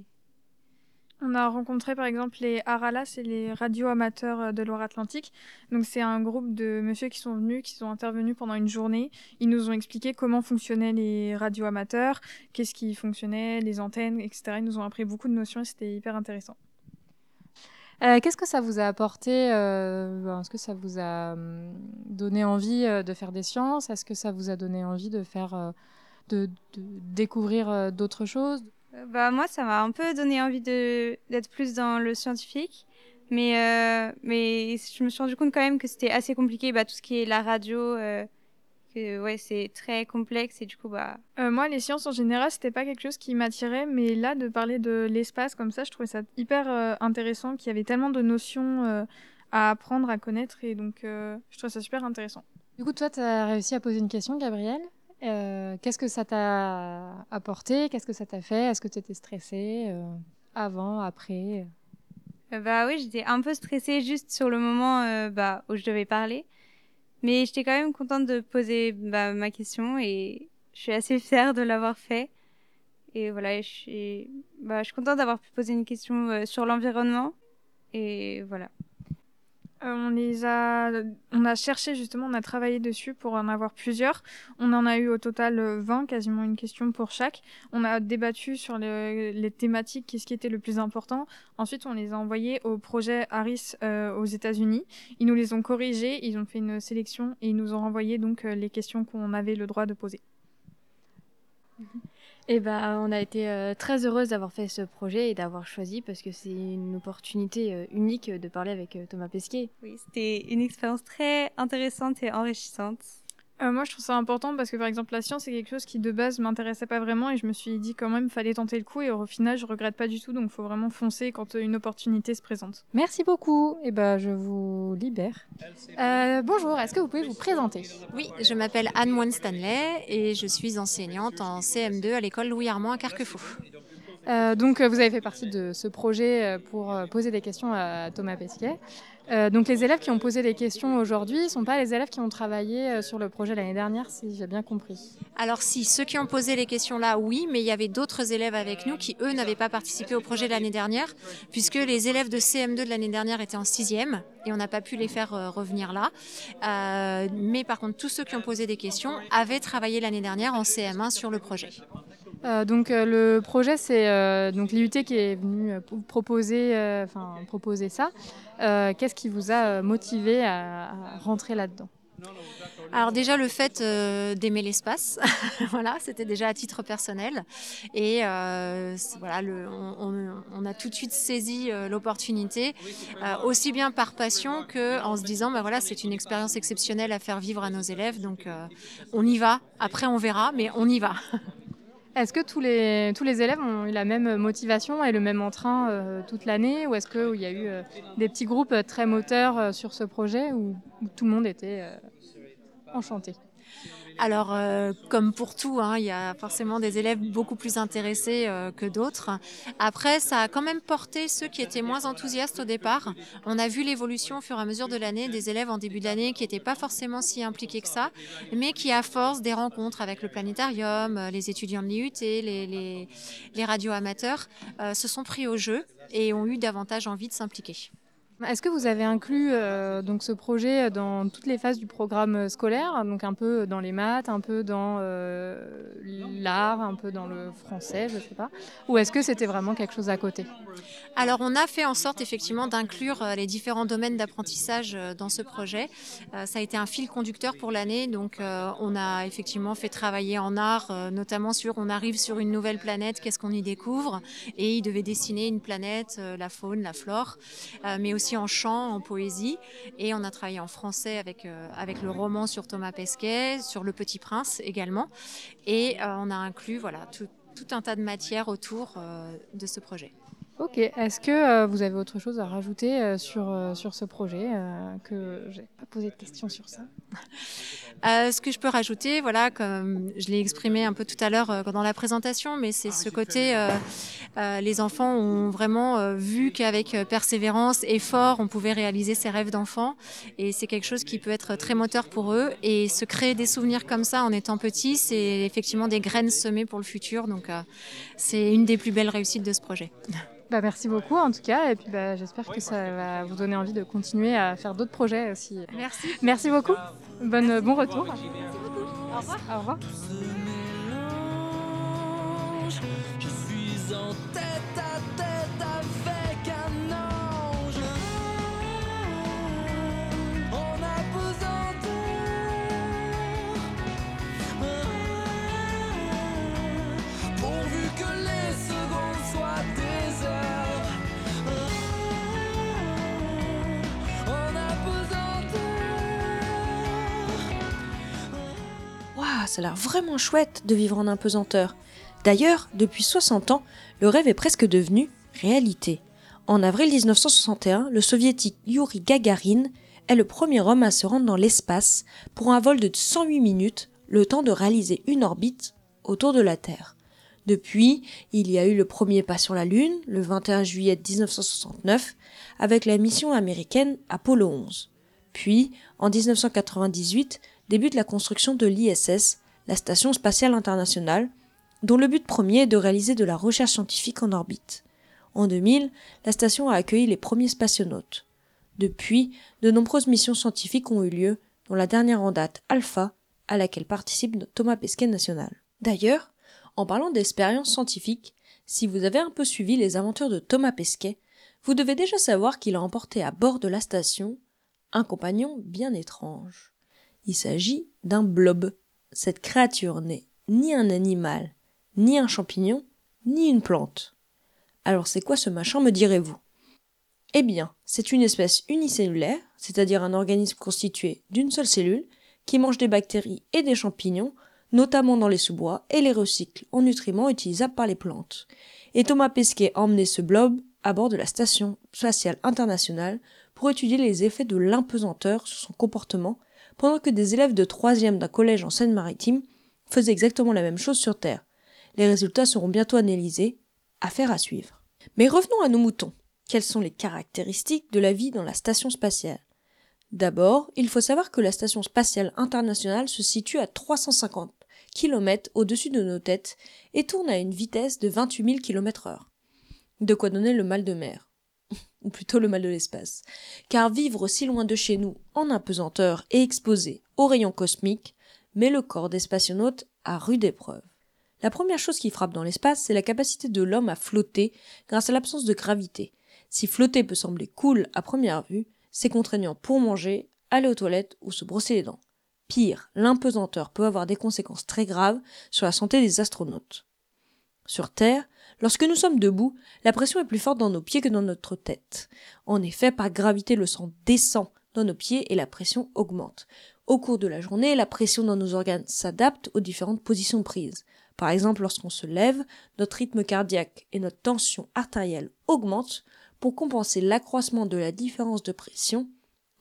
Speaker 13: on a rencontré par exemple les Arala, c'est les radio amateurs euh, de Loire-Atlantique. Donc c'est un groupe de messieurs qui sont venus, qui sont intervenus pendant une journée. Ils nous ont expliqué comment fonctionnaient les radios amateurs, qu'est-ce qui fonctionnait, les antennes, etc. Ils nous ont appris beaucoup de notions et c'était hyper intéressant.
Speaker 5: Euh, qu'est-ce que ça vous a apporté euh, Est-ce que ça vous a hum, donné envie de faire des sciences? Est-ce que ça vous a donné envie de faire, de découvrir d'autres choses?
Speaker 11: Euh, bah, moi, ça m'a un peu donné envie d'être plus dans le scientifique. Mais, euh, mais je me suis rendu compte quand même que c'était assez compliqué, bah, tout ce qui est la radio, euh, que ouais, c'est très complexe et du coup, bah...
Speaker 13: moi, les sciences en général, c'était pas quelque chose qui m'attirait, mais là, de parler de l'espace comme ça, je trouvais ça hyper intéressant, qu'il y avait tellement de notions à apprendre, à connaître, et donc je trouvais ça super intéressant.
Speaker 5: Du coup, toi, tu as réussi à poser une question, Gabriel euh, qu'est-ce que ça t'a apporté? Qu'est-ce que ça t'a fait? Est-ce que tu étais stressée euh, avant, après?
Speaker 11: Bah oui, j'étais un peu stressée juste sur le moment bah, où je devais parler. Mais j'étais quand même contente de poser bah, ma question et je suis assez fière de l'avoir fait. Et voilà, je suis, bah, je suis contente d'avoir pu poser une question sur l'environnement. Et voilà.
Speaker 13: Euh, on les a, on a cherché justement, on a travaillé dessus pour en avoir plusieurs. On en a eu au total 20, euh, quasiment une question pour chaque. On a débattu sur les, thématiques, qu'est-ce qui était le plus important. Ensuite, on les a envoyés au projet Harris euh, aux États-Unis. Ils nous les ont corrigés, ils ont fait une sélection et ils nous ont renvoyé donc les questions qu'on avait le droit de poser.
Speaker 12: Mhm. Eh ben, on a été euh, très heureuse d'avoir fait ce projet et d'avoir choisi parce que c'est une opportunité euh, unique de parler avec euh, Thomas Pesquet.
Speaker 11: Oui, c'était une expérience très intéressante et enrichissante.
Speaker 13: Euh, moi, je trouve ça important parce que, par exemple, la science, c'est quelque chose qui, de base, m'intéressait pas vraiment et je me suis dit quand même, fallait tenter le coup et au final, je regrette pas du tout, donc il faut vraiment foncer quand euh, une opportunité se présente.
Speaker 5: Merci beaucoup. Et eh ben, je vous libère. Euh, bonjour, est-ce que vous pouvez vous présenter?
Speaker 14: Oui, je m'appelle Anne Moine Stanley et je suis enseignante en CM2 à l'école Louis Armand à Carquefou.
Speaker 5: donc, vous avez fait partie de ce projet pour poser des questions à Thomas Pesquet. Euh, donc les élèves qui ont posé des questions aujourd'hui ne sont pas les élèves qui ont travaillé euh, sur le projet l'année dernière, si j'ai bien compris.
Speaker 14: Alors si, ceux qui ont posé les questions là, oui, mais il y avait d'autres élèves avec nous qui, eux, n'avaient pas participé au projet l'année dernière, puisque les élèves de CM2 de l'année dernière étaient en sixième et on n'a pas pu les faire euh, revenir là. mais par contre, tous ceux qui ont posé des questions avaient travaillé l'année dernière en CM1 sur le projet.
Speaker 5: Donc le projet, c'est donc l'IUT qui est venu proposer, enfin proposer ça. Euh, qu'est-ce qui vous a euh, motivé à, rentrer là-dedans?
Speaker 14: Alors déjà le fait euh, d'aimer l'espace, *laughs* voilà, c'était déjà à titre personnel. Et voilà, on, a tout de suite saisi l'opportunité, aussi bien par passion que en se disant, bah voilà, c'est une expérience exceptionnelle à faire vivre à nos élèves, donc on y va. Après on verra, mais on y va. *laughs*
Speaker 5: Est-ce que tous les, tous les élèves ont eu la même motivation et le même entrain euh, toute l'année Ou est-ce qu'il y a eu euh, des petits groupes très moteurs euh, sur ce projet où tout le monde était enchanté?
Speaker 14: Alors, euh, comme pour tout, hein, il y a forcément des élèves beaucoup plus intéressés euh, que d'autres. Après, ça a quand même porté ceux qui étaient moins enthousiastes au départ. On a vu l'évolution au fur et à mesure de l'année des élèves en début d'année qui n'étaient pas forcément si impliqués que ça, mais qui, à force des rencontres avec le planétarium, euh, les étudiants de l'IUT, les, les, les radios amateurs, se sont pris au jeu et ont eu davantage envie de s'impliquer.
Speaker 5: Est-ce que vous avez inclus euh, donc ce projet dans toutes les phases du programme scolaire, donc un peu dans les maths, un peu dans euh, l'art, un peu dans le français, je ne sais pas, ou est-ce que c'était vraiment quelque chose à côté?
Speaker 14: Alors on a fait en sorte effectivement d'inclure euh, les différents domaines d'apprentissage dans ce projet. ça a été un fil conducteur pour l'année, donc on a effectivement fait travailler en art, notamment sur on arrive sur une nouvelle planète, qu'est-ce qu'on y découvre, et il devait dessiner une planète, la faune, la flore, mais aussi en chant, en poésie, et on a travaillé en français avec, euh, avec le roman sur Thomas Pesquet, sur Le Petit Prince également, et euh, on a inclus voilà, tout, tout, un tas de matières autour euh, de ce projet.
Speaker 5: Ok, est-ce que vous avez autre chose à rajouter sur, sur ce projet que j'ai pas posé de questions sur ça?
Speaker 14: Euh, ce que je peux rajouter, voilà, comme je l'ai exprimé un peu tout à l'heure euh, dans la présentation, mais c'est ce côté, euh, les enfants ont vraiment vu qu'avec persévérance, effort, on pouvait réaliser ses rêves d'enfant, et c'est quelque chose qui peut être très moteur pour eux. Et se créer des souvenirs comme ça en étant petit, c'est effectivement des graines semées pour le futur. Donc, c'est une des plus belles réussites de ce projet. *laughs*
Speaker 5: Bah, merci beaucoup en tout cas et puis bah, j'espère que ça va vous donner envie de continuer à faire d'autres projets aussi.
Speaker 14: Merci.
Speaker 5: Merci beaucoup. Bonne, bon retour.
Speaker 14: Merci beaucoup. Au revoir.
Speaker 5: Au revoir.
Speaker 15: Je suis en tête
Speaker 16: Waouh, ça a l'air vraiment chouette de vivre en impesanteur. D'ailleurs, depuis 60 ans, le rêve est presque devenu réalité. En avril 1961, le soviétique Yuri Gagarin est le premier homme à se rendre dans l'espace pour un vol de 108 minutes, le temps de réaliser une orbite autour de la Terre. Depuis, il y a eu le premier pas sur la Lune, le 21 juillet 1969, avec la mission américaine Apollo 11. Puis, en 1998, débute la construction de l'ISS, la Station spatiale internationale, dont le but premier est de réaliser de la recherche scientifique en orbite. En 2000, la station a accueilli les premiers spationautes. Depuis, de nombreuses missions scientifiques ont eu lieu, dont la dernière en date, Alpha, à laquelle participe Thomas Pesquet national. D'ailleurs, en parlant d'expériences scientifiques, si vous avez un peu suivi les aventures de Thomas Pesquet, vous devez déjà savoir qu'il a emporté à bord de la station un compagnon bien étrange. Il s'agit d'un blob. Cette créature n'est ni un animal, ni un champignon, ni une plante. Alors c'est quoi ce machin, me direz-vous? Eh bien, c'est une espèce unicellulaire, c'est-à-dire un organisme constitué d'une seule cellule, qui mange des bactéries et des champignons, notamment dans les sous-bois, et les recycle en nutriments utilisables par les plantes. Et Thomas Pesquet a emmené ce blob à bord de la Station spatiale internationale pour étudier les effets de l'impesanteur sur son comportement, pendant que des élèves de troisième d'un collège en Seine-Maritime faisaient exactement la même chose sur Terre. Les résultats seront bientôt analysés, affaire à suivre. Mais revenons à nos moutons. Quelles sont les caractéristiques de la vie dans la station spatiale? D'abord, il faut savoir que la station spatiale internationale se situe à 350 km au-dessus de nos têtes et tourne à une vitesse de 28 000 km heure. De quoi donner le mal de mer. Ou plutôt le mal de l'espace. Car vivre aussi loin de chez nous, en apesanteur et exposé aux rayons cosmiques, met le corps des spationautes à rude épreuve. La première chose qui frappe dans l'espace, c'est la capacité de l'homme à flotter grâce à l'absence de gravité. Si flotter peut sembler cool à première vue, c'est contraignant pour manger, aller aux toilettes ou se brosser les dents. Pire, l'impesanteur peut avoir des conséquences très graves sur la santé des astronautes. Sur Terre, lorsque nous sommes debout, la pression est plus forte dans nos pieds que dans notre tête. En effet, par gravité, le sang descend dans nos pieds et la pression augmente. Au cours de la journée, la pression dans nos organes s'adapte aux différentes positions prises. Par exemple, lorsqu'on se lève, notre rythme cardiaque et notre tension artérielle augmentent pour compenser l'accroissement de la différence de pression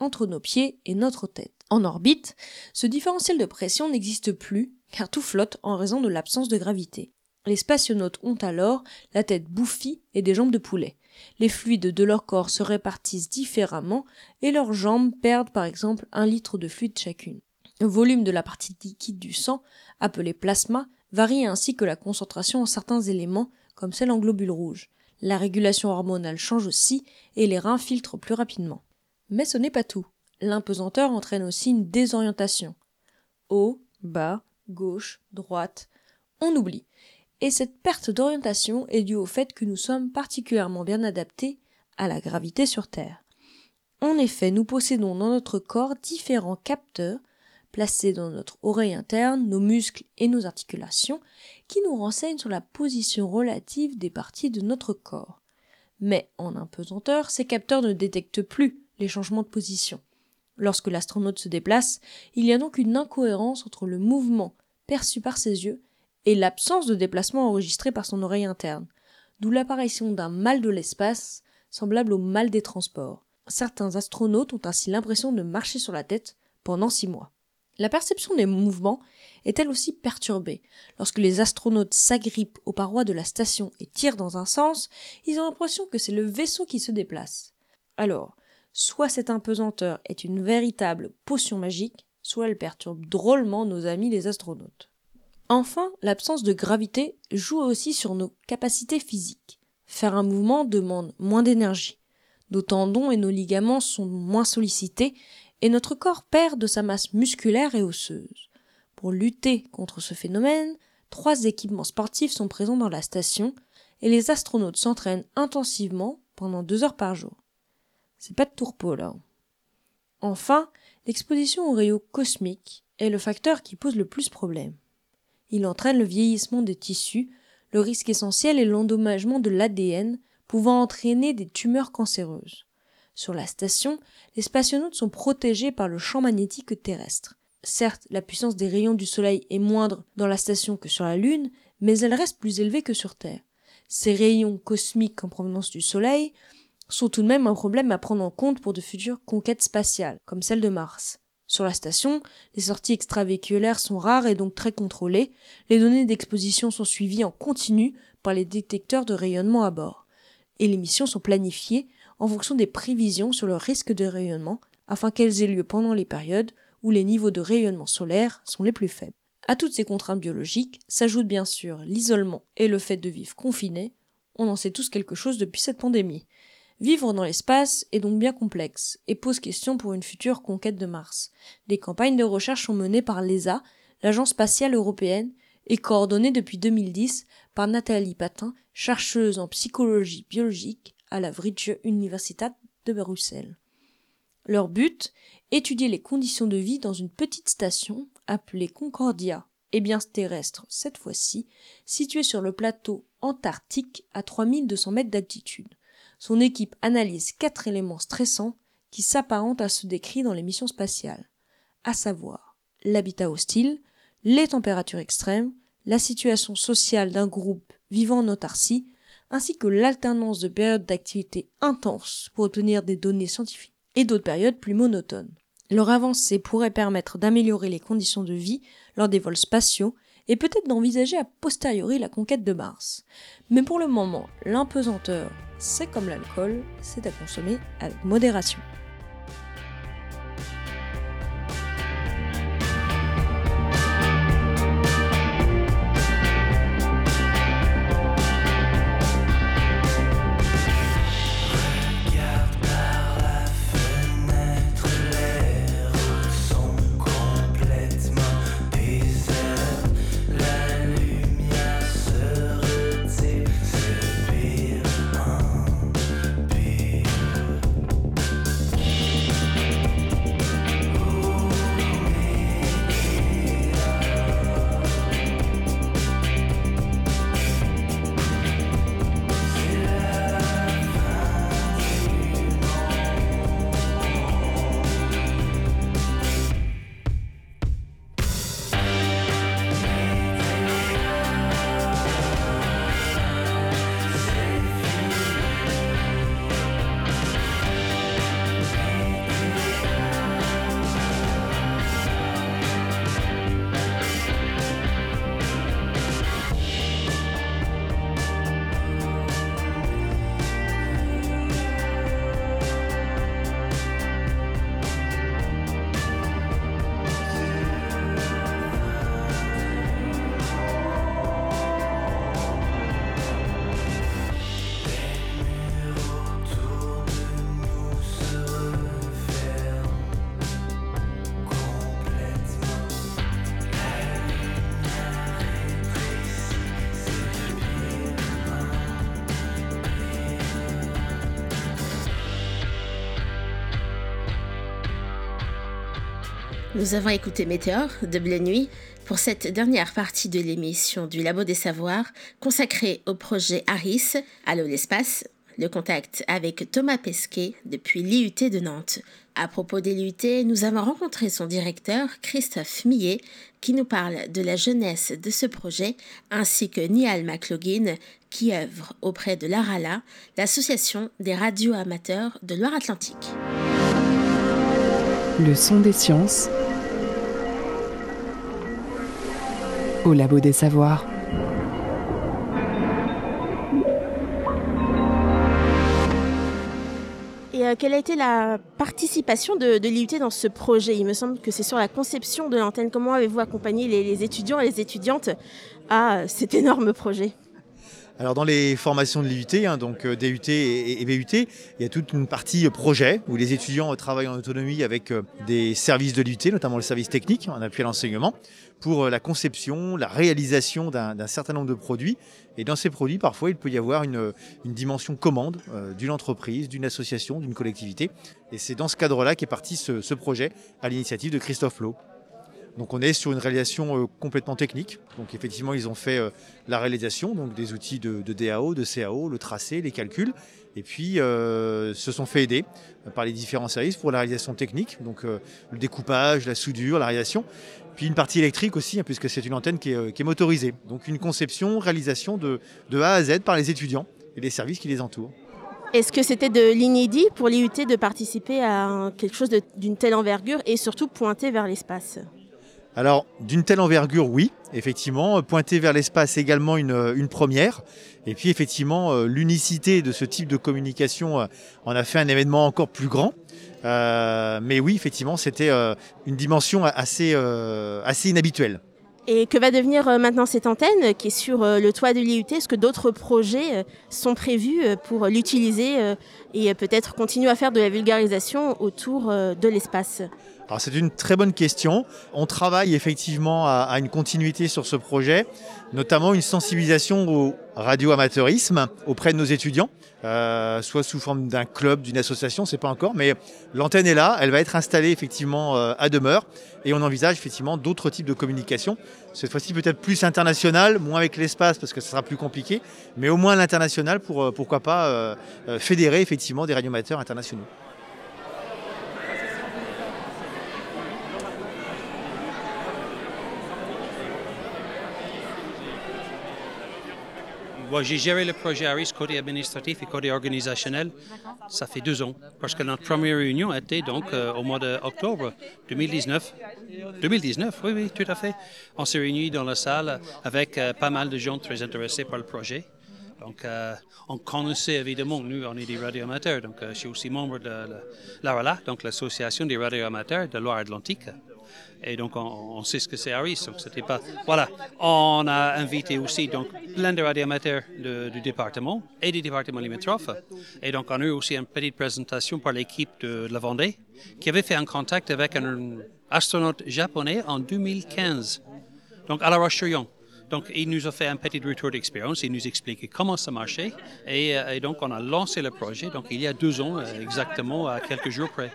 Speaker 16: entre nos pieds et notre tête. En orbite, ce différentiel de pression n'existe plus car tout flotte en raison de l'absence de gravité. Les spationautes ont alors la tête bouffie et des jambes de poulet. Les fluides de leur corps se répartissent différemment et leurs jambes perdent par exemple un litre de fluide chacune. Le volume de la partie liquide du sang, appelé plasma, varie ainsi que la concentration en certains éléments, comme celle en globules rouges. La régulation hormonale change aussi et les reins filtrent plus rapidement. Mais ce n'est pas tout. L'impesanteur entraîne aussi une désorientation. Haut, bas, gauche, droite, on oublie. Et cette perte d'orientation est due au fait que nous sommes particulièrement bien adaptés à la gravité sur Terre. En effet, nous possédons dans notre corps différents capteurs placés dans notre oreille interne, nos muscles et nos articulations, qui nous renseignent sur la position relative des parties de notre corps. Mais en impesanteur, ces capteurs ne détectent plus les changements de position. Lorsque l'astronaute se déplace, il y a donc une incohérence entre le mouvement perçu par ses yeux et l'absence de déplacement enregistré par son oreille interne, d'où l'apparition d'un mal de l'espace semblable au mal des transports. Certains astronautes ont ainsi l'impression de marcher sur la tête pendant six mois. La perception des mouvements est elle aussi perturbée. Lorsque les astronautes s'agrippent aux parois de la station et tirent dans un sens, ils ont l'impression que c'est le vaisseau qui se déplace. Alors, soit cette impesanteur est une véritable potion magique, soit elle perturbe drôlement nos amis les astronautes. Enfin, l'absence de gravité joue aussi sur nos capacités physiques. Faire un mouvement demande moins d'énergie. Nos tendons et nos ligaments sont moins sollicités et notre corps perd de sa masse musculaire et osseuse. Pour lutter contre ce phénomène, trois équipements sportifs sont présents dans la station et les astronautes s'entraînent intensivement pendant deux heures par jour. C'est pas de tourpeau là. Enfin, l'exposition aux rayons cosmiques est le facteur qui pose le plus problème. Il entraîne le vieillissement des tissus, le risque essentiel est l'endommagement de l'ADN pouvant entraîner des tumeurs cancéreuses. Sur la station, les spationautes sont protégés par le champ magnétique terrestre. Certes, la puissance des rayons du Soleil est moindre dans la station que sur la Lune, mais elle reste plus élevée que sur Terre. Ces rayons cosmiques en provenance du Soleil sont tout de même un problème à prendre en compte pour de futures conquêtes spatiales, comme celle de Mars. Sur la station, les sorties extravéhiculaires sont rares et donc très contrôlées. Les données d'exposition sont suivies en continu par les détecteurs de rayonnement à bord. Et les missions sont planifiées en fonction des prévisions sur le risque de rayonnement afin qu'elles aient lieu pendant les périodes où les niveaux de rayonnement solaire sont les plus faibles. À toutes ces contraintes biologiques s'ajoutent bien sûr l'isolement et le fait de vivre confiné. On en sait tous quelque chose depuis cette pandémie. Vivre dans l'espace est donc bien complexe et pose question pour une future conquête de Mars. Des campagnes de recherche sont menées par l'ESA, l'Agence spatiale européenne, et coordonnées depuis 2010 par Nathalie Patin, chercheuse en psychologie biologique à la Vrije Universität de Bruxelles. Leur but étudier les conditions de vie dans une petite station appelée Concordia, et bien terrestre cette fois-ci, située sur le plateau antarctique à 3200 mètres d'altitude. Son équipe analyse quatre éléments stressants qui s'apparentent à ceux décrits dans les missions spatiales, à savoir l'habitat hostile, les températures extrêmes, la situation sociale d'un groupe vivant en autarcie, ainsi que l'alternance de périodes d'activité intenses pour obtenir des données scientifiques et d'autres périodes plus monotones. Leur avancée pourrait permettre d'améliorer les conditions de vie lors des vols spatiaux et peut-être d'envisager a posteriori la conquête de Mars. Mais pour le moment, l'impesanteur, c'est comme l'alcool, c'est à consommer avec modération.
Speaker 2: Nous avons écouté Météore de Blé Nuit pour cette dernière partie de l'émission du Labo des Savoirs consacrée au projet ARIS, Allo l'espace, le contact avec Thomas Pesquet depuis l'IUT de Nantes. À propos des l'IUT, nous avons rencontré son directeur, Christophe Millet, qui nous parle de la jeunesse de ce projet, ainsi que Niall McLaughlin, qui œuvre auprès de l'ARALA, l'association des radios amateurs de Loire-Atlantique.
Speaker 1: Le son des sciences au Labo des Savoirs.
Speaker 2: Et euh, quelle a été la participation de, de l'IUT dans ce projet? Il me semble que c'est sur la conception de l'antenne. Comment avez-vous accompagné les, les étudiants et les étudiantes à cet énorme projet?
Speaker 17: Alors dans les formations de l'IUT, hein, donc euh, DUT et, et, BUT, il y a toute une partie euh, projet où les étudiants euh, travaillent en autonomie avec euh, des services de l'IUT, notamment le service technique en appui à l'enseignement, pour euh, la conception, la réalisation d'un certain nombre de produits. Et dans ces produits, parfois, il peut y avoir une, dimension commande euh, d'une entreprise, d'une association, d'une collectivité. Et c'est dans ce cadre-là qu'est parti ce, ce projet à l'initiative de Christophe Lowe. Donc on est sur une réalisation euh, complètement technique. Donc effectivement, ils ont fait euh, la réalisation, donc des outils de, DAO, de CAO, le tracé, les calculs, et puis euh, se sont fait aider par les différents services pour la réalisation technique, donc euh, le découpage, la soudure, la réalisation. Puis une partie électrique aussi, hein, puisque c'est une antenne qui est, euh, motorisée. Donc une conception, réalisation de, de A à Z par les étudiants et les services qui les entourent.
Speaker 2: Est-ce que c'était de l'inédit pour l'IUT de participer à quelque chose d'une telle envergure et surtout pointer vers l'espace?
Speaker 17: Alors, d'une telle envergure, oui, effectivement. Pointer vers l'espace, également une, une, première. Et puis, effectivement, euh, l'unicité de ce type de communication euh, en a fait un événement encore plus grand. Euh, mais oui, effectivement, c'était euh, une dimension assez, euh, assez inhabituelle.
Speaker 2: Et que va devenir maintenant cette antenne qui est sur le toit de l'IUT? Est-ce que d'autres projets sont prévus pour l'utiliser et peut-être continuer à faire de la vulgarisation autour de l'espace?
Speaker 17: Alors c'est une très bonne question. On travaille effectivement à, à, une continuité sur ce projet, notamment une sensibilisation au radioamateurisme auprès de nos étudiants, euh, soit sous forme d'un club, d'une association, c'est pas encore, mais l'antenne est là, elle va être installée effectivement euh, à demeure et on envisage effectivement d'autres types de communication. Cette fois-ci peut-être plus international, moins avec l'espace parce que ce sera plus compliqué, mais au moins l'international pour euh, pourquoi pas fédérer effectivement des radioamateurs internationaux.
Speaker 18: J'ai géré le projet ARIS côté administratif et côté organisationnel. Ça fait deux ans, parce que notre première réunion était donc euh, au mois d'octobre 2019. 2019, oui, oui, tout à fait. On s'est réunis dans la salle avec euh, pas mal de gens très intéressés par le projet. Donc, euh, on connaissait évidemment, nous, on est des radioamateurs. Donc, je suis aussi membre de l'ARALA, donc l'Association des radioamateurs de Loire-Atlantique. Et donc, on, sait ce que c'est ARIS. Donc, c'était pas. Voilà. On a invité aussi donc, plein de radioamateurs du département et du département limitrophe. Et donc, on a eu aussi une petite présentation par l'équipe de, la Vendée qui avait fait un contact avec un astronaute japonais en 2015. Donc, à la Roche-sur-Yon. Donc, il nous a fait un petit retour d'expérience, il nous expliquait comment ça marchait. Et, et, donc, on a lancé le projet, donc il y a deux ans, exactement, à quelques jours près.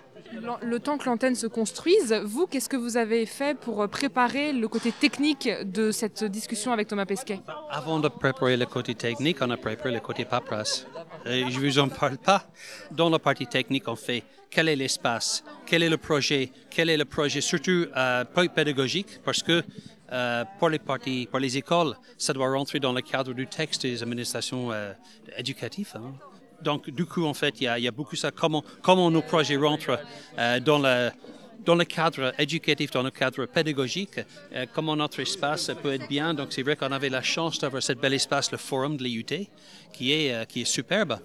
Speaker 3: Le temps que l'antenne se construise, vous, qu'est-ce que vous avez fait pour préparer le côté technique de cette discussion avec Thomas Pesquet?
Speaker 18: Avant de préparer le côté technique, on a préparé le côté paperasse. Je ne vous en parle pas. Dans la partie technique, on fait quel est l'espace, quel est le projet, quel est le projet, surtout euh, pédagogique, parce que euh, pour, les parties, pour les écoles, ça doit rentrer dans le cadre du texte des administrations euh, éducatives. Hein. Donc, du coup, en fait, il y a, beaucoup ça, comment, nos projets rentrent euh, dans, le, cadre éducatif, dans le cadre pédagogique, euh, comment notre espace peut être bien. Donc, c'est vrai qu'on avait la chance d'avoir cet bel espace, le forum de l'IUT, qui est, euh, qui est superbe.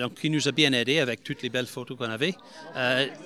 Speaker 18: Donc, qui nous a bien aidé avec toutes les belles photos qu'on avait.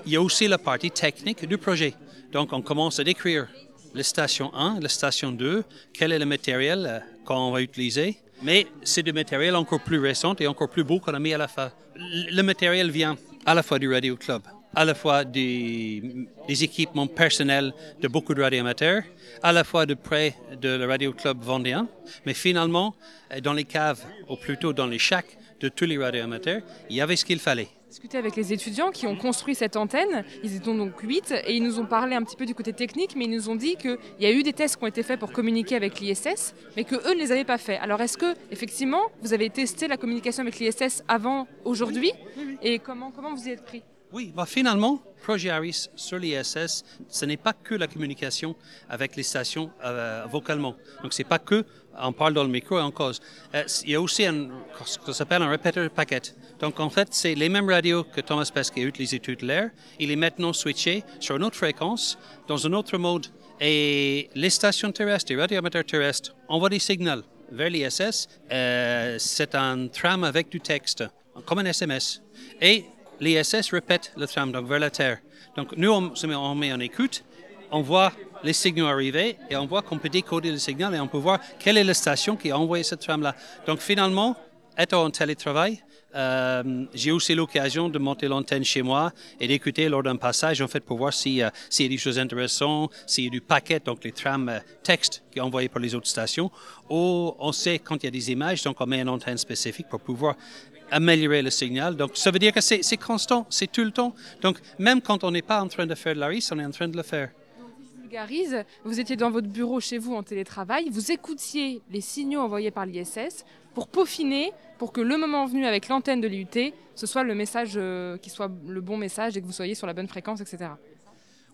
Speaker 18: il y a aussi la partie technique du projet. Donc, on commence à décrire la station 1, la station 2, quel est le matériel qu'on va utiliser, mais c'est du matériel encore plus récent et encore plus beau qu'on a mis à la fin. Le matériel vient à la fois du Radio Club, à la fois des, équipements personnels de beaucoup de radioamateurs, à la fois de près de le Radio Club vendéen, mais finalement, dans les caves, ou plutôt dans les shacks de tous les radioamateurs, il y avait ce qu'il fallait
Speaker 3: discuté avec les étudiants qui ont construit cette antenne. Ils étaient donc 8 et ils nous ont parlé un petit peu du côté technique, mais ils nous ont dit qu'il y a eu des tests qui ont été faits pour communiquer avec l'ISS, mais que eux ne les avaient pas faits. Alors est-ce que effectivement vous avez testé la communication avec l'ISS avant aujourd'hui? Oui, oui, oui. et comment comment vous y êtes pris?
Speaker 18: Oui, bah finalement, Projet Harris sur l'ISS, ce n'est pas que la communication avec les stations euh, vocalement. Donc, c'est pas que on parle dans le micro et en cause. Euh, il y a aussi un, ce qu'on s'appelle un répéteur packet. Donc, en fait, c'est les mêmes radios que Thomas Pesquet utilisait tout l'air. Il est maintenant switché sur une autre fréquence, dans un autre mode. Et les stations terrestres, les radioamateurs terrestres, envoient des signaux vers l'ISS. Euh, c'est un tram avec du texte, comme un SMS. Et l'ISS répète le tram donc vers la Terre. Donc nous, on se met, on met en écoute, on voit les signaux arriver et on voit qu'on peut décoder le signal et on peut voir quelle est la station qui a envoyé ce tram-là. Donc finalement, étant en télétravail, euh, j'ai aussi l'occasion de monter l'antenne chez moi et d'écouter lors d'un passage, en fait, pour voir s'il euh, y a des choses intéressantes, s'il y a du paquet, donc les trams euh, textes qui sont envoyés par les autres stations, ou on sait quand il y a des images, donc on met une antenne spécifique pour pouvoir améliorer le signal. Donc, ça veut dire que c'est constant, c'est tout le temps. Donc, même quand on n'est pas en train de faire de la RIS, on est en train de le faire.
Speaker 3: Vous étiez dans votre bureau chez vous en télétravail, vous écoutiez les signaux envoyés par l'ISS pour peaufiner, pour que le moment venu avec l'antenne de l'IUT, ce soit le message euh, qui soit le bon message et que vous soyez sur la bonne fréquence, etc.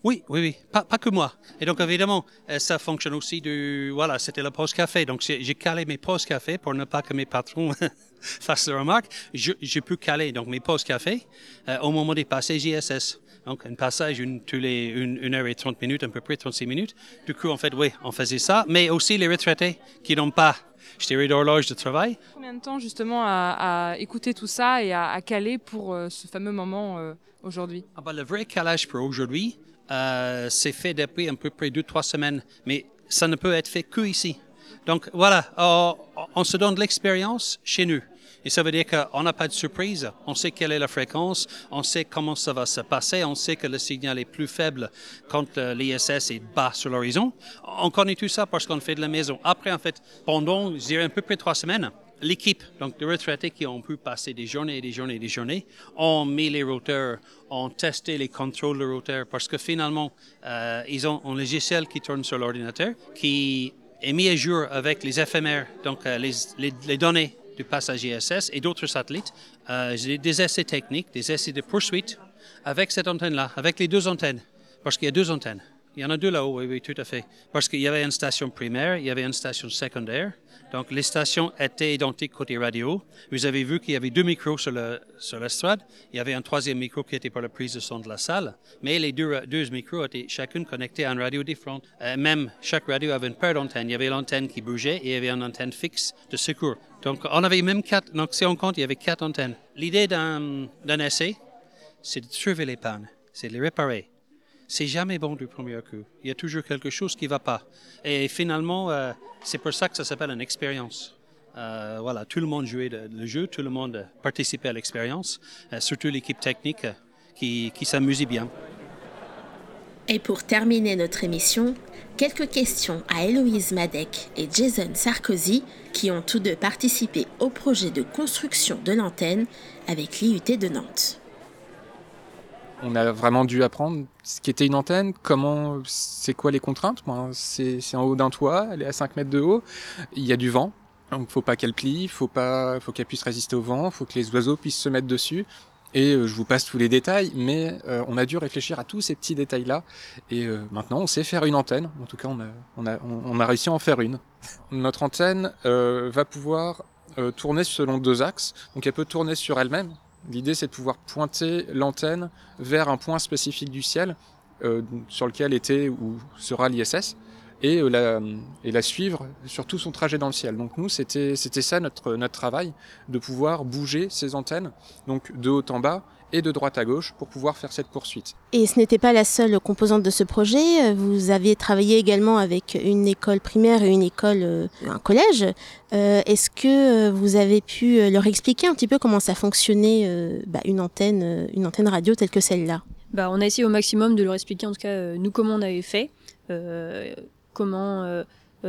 Speaker 18: Oui, oui, oui, pas, que moi. Et donc, évidemment, euh, ça fonctionne aussi du. Voilà, c'était la pause café. Donc, j'ai calé mes pauses café pour ne pas que mes patrons *laughs* fassent la remarque. J'ai pu caler donc, mes pauses café euh, au moment des passages ISS. Donc, un passage une, les une, une, heure et 30 minutes, à peu près 36 minutes. Du coup, en fait, oui, on faisait ça. Mais aussi les retraités qui n'ont pas je dirais d'horloge de travail.
Speaker 3: Combien de temps justement à, à écouter tout ça et à, à caler pour euh, ce fameux moment euh, aujourd'hui?
Speaker 18: Ah bah, Le vrai calage pour aujourd'hui, euh, c'est fait depuis à peu près deux, trois semaines, mais ça ne peut être fait que ici. Donc voilà, on, on se donne de l'expérience chez nous. Et ça veut dire qu'on n'a pas de surprise. On sait quelle est la fréquence, on sait comment ça va se passer, on sait que le signal est plus faible quand l'ISS est bas sur l'horizon. On connaît tout ça parce qu'on fait de la maison. Après, en fait, pendant, je à peu près trois semaines, l'équipe, donc de retraités qui ont pu passer des journées et des journées et des journées, ont mis les routeurs, ont testé les contrôles de routeurs parce que finalement, euh, ils ont un logiciel qui tourne sur l'ordinateur qui est mis à jour avec les éphémères, donc euh, les données du passage ISS et d'autres satellites, euh, des essais techniques, des essais de poursuite avec cette antenne-là, avec les deux antennes, parce qu'il y a deux antennes. Il y en a deux là-haut, oui, oui, tout à fait. Parce qu'il y avait une station primaire, il y avait une station secondaire. Donc les stations étaient identiques côté radio. Vous avez vu qu'il y avait deux micros sur, le, l'estrade. Il y avait un troisième micro qui était pour la prise de son de la salle. Mais les deux, micros étaient chacune connectés à une radio différente. Euh, même chaque radio avait une paire d'antennes. Il y avait l'antenne qui bougeait et il y avait une antenne fixe de secours. Donc on avait même quatre. Donc si on compte, il y avait quatre antennes. L'idée d'un essai, c'est de trouver les pannes, c'est de les réparer c'est jamais bon du premier coup. Il y a toujours quelque chose qui ne va pas. Et finalement, euh, c'est pour ça que ça s'appelle une expérience. Euh, voilà, tout le monde jouait le jeu, tout le monde participait à l'expérience, euh, surtout l'équipe technique qui, qui s'amusait bien.
Speaker 2: Et pour terminer notre émission, quelques questions à Héloïse Madec et Jason Sarkozy, qui ont tous deux participé au projet de construction de l'antenne avec l'IUT de Nantes.
Speaker 19: On a vraiment dû apprendre ce qu'était une antenne, comment, c'est quoi les contraintes? C'est en haut d'un toit, elle est à 5 mètres de haut, il y a du vent, donc faut pas qu'elle plie, faut pas, faut qu'elle puisse résister au vent, faut que les oiseaux puissent se mettre dessus. Et euh, je vous passe tous les détails, mais euh, on a dû réfléchir à tous ces petits détails-là. Et euh, maintenant, on sait faire une antenne. En tout cas, on a, on a, on a réussi à en faire une. Notre antenne va pouvoir tourner selon deux axes. Donc, elle peut tourner sur elle-même, L'idée, c'est de pouvoir pointer l'antenne vers un point spécifique du ciel euh, sur lequel était ou sera l'ISS et, euh, la, et la suivre sur tout son trajet dans le ciel. Donc nous, c'était ça notre, notre travail, de pouvoir bouger ces antennes, donc de haut en bas, et de droite à gauche pour pouvoir faire cette poursuite.
Speaker 2: Et ce n'était pas la seule composante de ce projet. Vous avez travaillé également avec une école primaire et une école, euh, un collège. Euh, Est-ce que vous avez pu leur expliquer un petit peu comment ça fonctionnait euh, bah, une antenne, une antenne radio telle que celle-là?
Speaker 12: Bah, on a essayé au maximum de leur expliquer en tout cas euh, nous comment on avait fait, comment euh,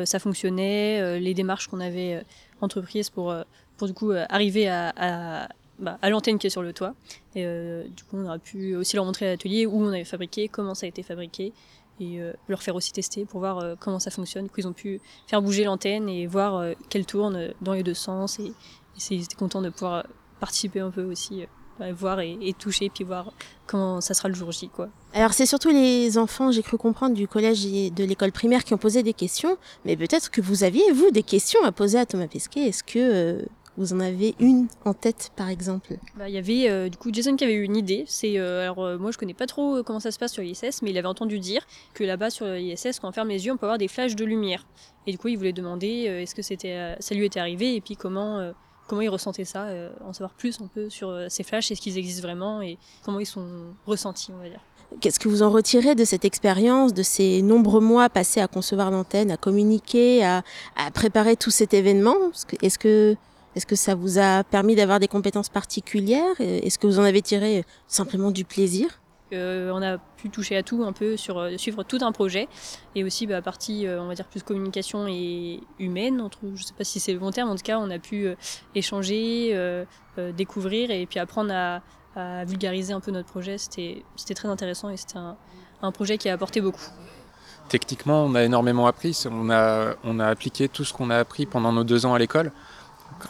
Speaker 12: ça fonctionnait, les démarches qu'on avait entreprises pour pour du coup arriver à, à bah, à l'antenne qui est sur le toit. Euh, du coup, on aurait pu aussi leur montrer l'atelier où on avait fabriqué, comment ça a été fabriqué, et euh, leur faire aussi tester pour voir euh, comment ça fonctionne. Du coup, ils ont pu faire bouger l'antenne et voir euh, qu'elle tourne dans les deux sens. Et, et ils étaient contents de pouvoir participer un peu aussi, voir et, et, toucher, puis voir comment ça sera le jour J. Quoi.
Speaker 2: Alors, c'est surtout les enfants, j'ai cru comprendre, du collège et de l'école primaire qui ont posé des questions. Mais peut-être que vous aviez, vous, des questions à poser à Thomas Pesquet. Est-ce que vous en avez une en tête, par exemple
Speaker 12: bah, Il y avait euh, du coup Jason qui avait eu une idée. C'est euh, alors euh, moi je connais pas trop comment ça se passe sur l'ISS, mais il avait entendu dire que là-bas sur l'ISS, quand on ferme les yeux, on peut avoir des flashs de lumière. Et du coup, il voulait demander est-ce que c'était ça lui était arrivé et puis comment comment il ressentait ça, en savoir plus un peu sur ces flashs, est-ce qu'ils existent vraiment et comment ils sont ressentis, on va dire.
Speaker 2: Qu'est-ce que vous en retirez de cette expérience, de ces nombreux mois passés à concevoir l'antenne, à communiquer, à, à préparer tout cet événement? Est-ce que est-ce que ça vous a permis d'avoir des compétences particulières Est-ce que vous en avez tiré simplement du plaisir?
Speaker 12: Euh, on a pu toucher à tout un peu sur euh, suivre tout un projet et aussi bah, partie euh, on va dire plus communication et humaine entre je sais pas si c'est le bon terme en tout cas on a pu euh, échanger euh, découvrir et puis apprendre à, à, vulgariser un peu notre projet. C'était c'était très intéressant et c'était un, un projet qui a apporté beaucoup.
Speaker 19: Techniquement on a énormément appris. On a on a appliqué tout ce qu'on a appris pendant nos deux ans à l'école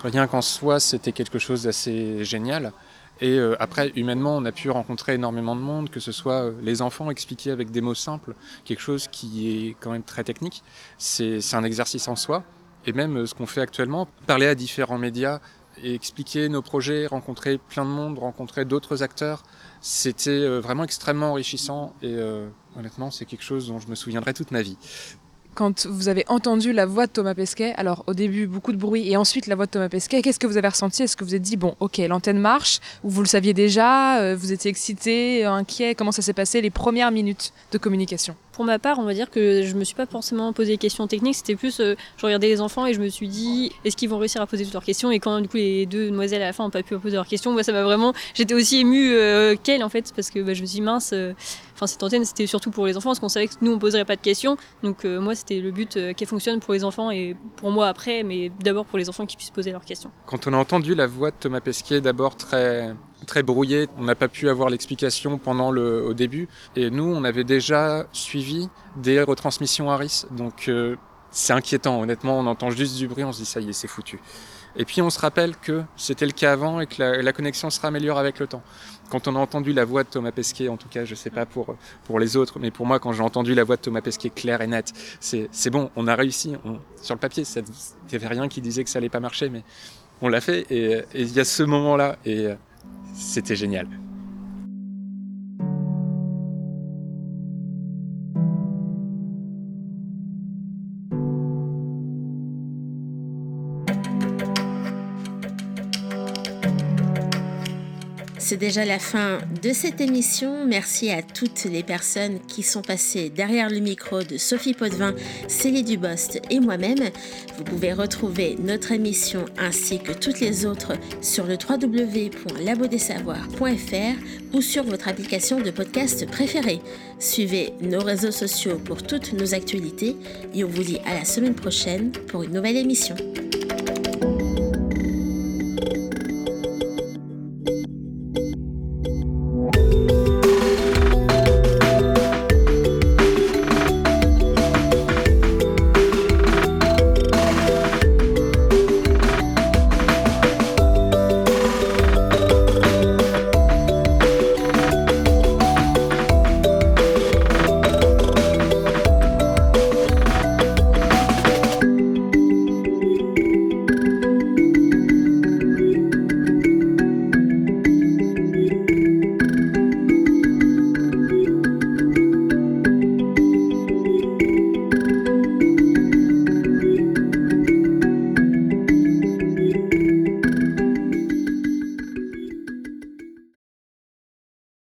Speaker 19: rien qu'en soi, c'était quelque chose d'assez génial. Et euh, après, humainement, on a pu rencontrer énormément de monde, que ce soit euh, les enfants expliquer avec des mots simples quelque chose qui est quand même très technique. C'est un exercice en soi. Et même euh, ce qu'on fait actuellement, parler à différents médias et expliquer nos projets, rencontrer plein de monde, rencontrer d'autres acteurs, c'était vraiment extrêmement enrichissant. Et honnêtement, c'est quelque chose dont je me souviendrai toute ma vie
Speaker 3: quand vous avez entendu la voix de Thomas Pesquet, alors au début beaucoup de bruit et ensuite la voix de Thomas Pesquet, qu'est-ce que vous avez ressenti? Est-ce que vous êtes dit, bon, ok, l'antenne marche, ou vous le saviez déjà, euh, vous étiez excité, inquiet? Comment ça s'est passé les premières minutes de communication?
Speaker 12: Pour ma part, on va dire que je me suis pas forcément posé des questions techniques, c'était plus, euh, je regardais les enfants et je me suis dit, est-ce qu'ils vont réussir à poser toutes leurs questions? Et quand du coup les deux demoiselles à la fin n'ont pas pu poser leurs questions, moi ça m'a vraiment, j'étais aussi émue euh, qu'elle en fait, parce que bah, je me suis dit, mince, euh, enfin cette antenne c'était surtout pour les enfants, parce qu'on savait que nous on poserait pas de questions, donc moi c'était le but qu'elle fonctionne pour les enfants et pour moi après, mais d'abord pour les enfants qui puissent poser leurs questions.
Speaker 19: Quand on a entendu la voix de Thomas Pesquet, d'abord très très brouillé. On n'a pas pu avoir l'explication pendant le au début. Et nous, on avait déjà suivi des retransmissions ARIS. Donc euh, c'est inquiétant. Honnêtement, on entend juste du bruit, on se dit ça y est, c'est foutu. Et puis on se rappelle que c'était le cas avant et que la, connexion sera améliorée avec le temps. Quand on a entendu la voix de Thomas Pesquet, en tout cas, je sais pas pour, pour les autres, mais pour moi, quand j'ai entendu la voix de Thomas Pesquet claire et nette, c'est bon, on a réussi. sur le papier, il n'y avait rien qui disait que ça allait pas marcher, mais on l'a fait et il y a ce moment-là. Et c'était génial.
Speaker 2: C'est déjà la fin de cette émission. Merci à toutes les personnes qui sont passées derrière le micro de Sophie Potvin, Célie Dubost et moi-même. Vous pouvez retrouver notre émission ainsi que toutes les autres sur le www.labodesavoirs.fr ou sur votre application de podcast préférée. Suivez nos réseaux sociaux pour toutes nos actualités et on vous dit à la semaine prochaine pour une nouvelle émission.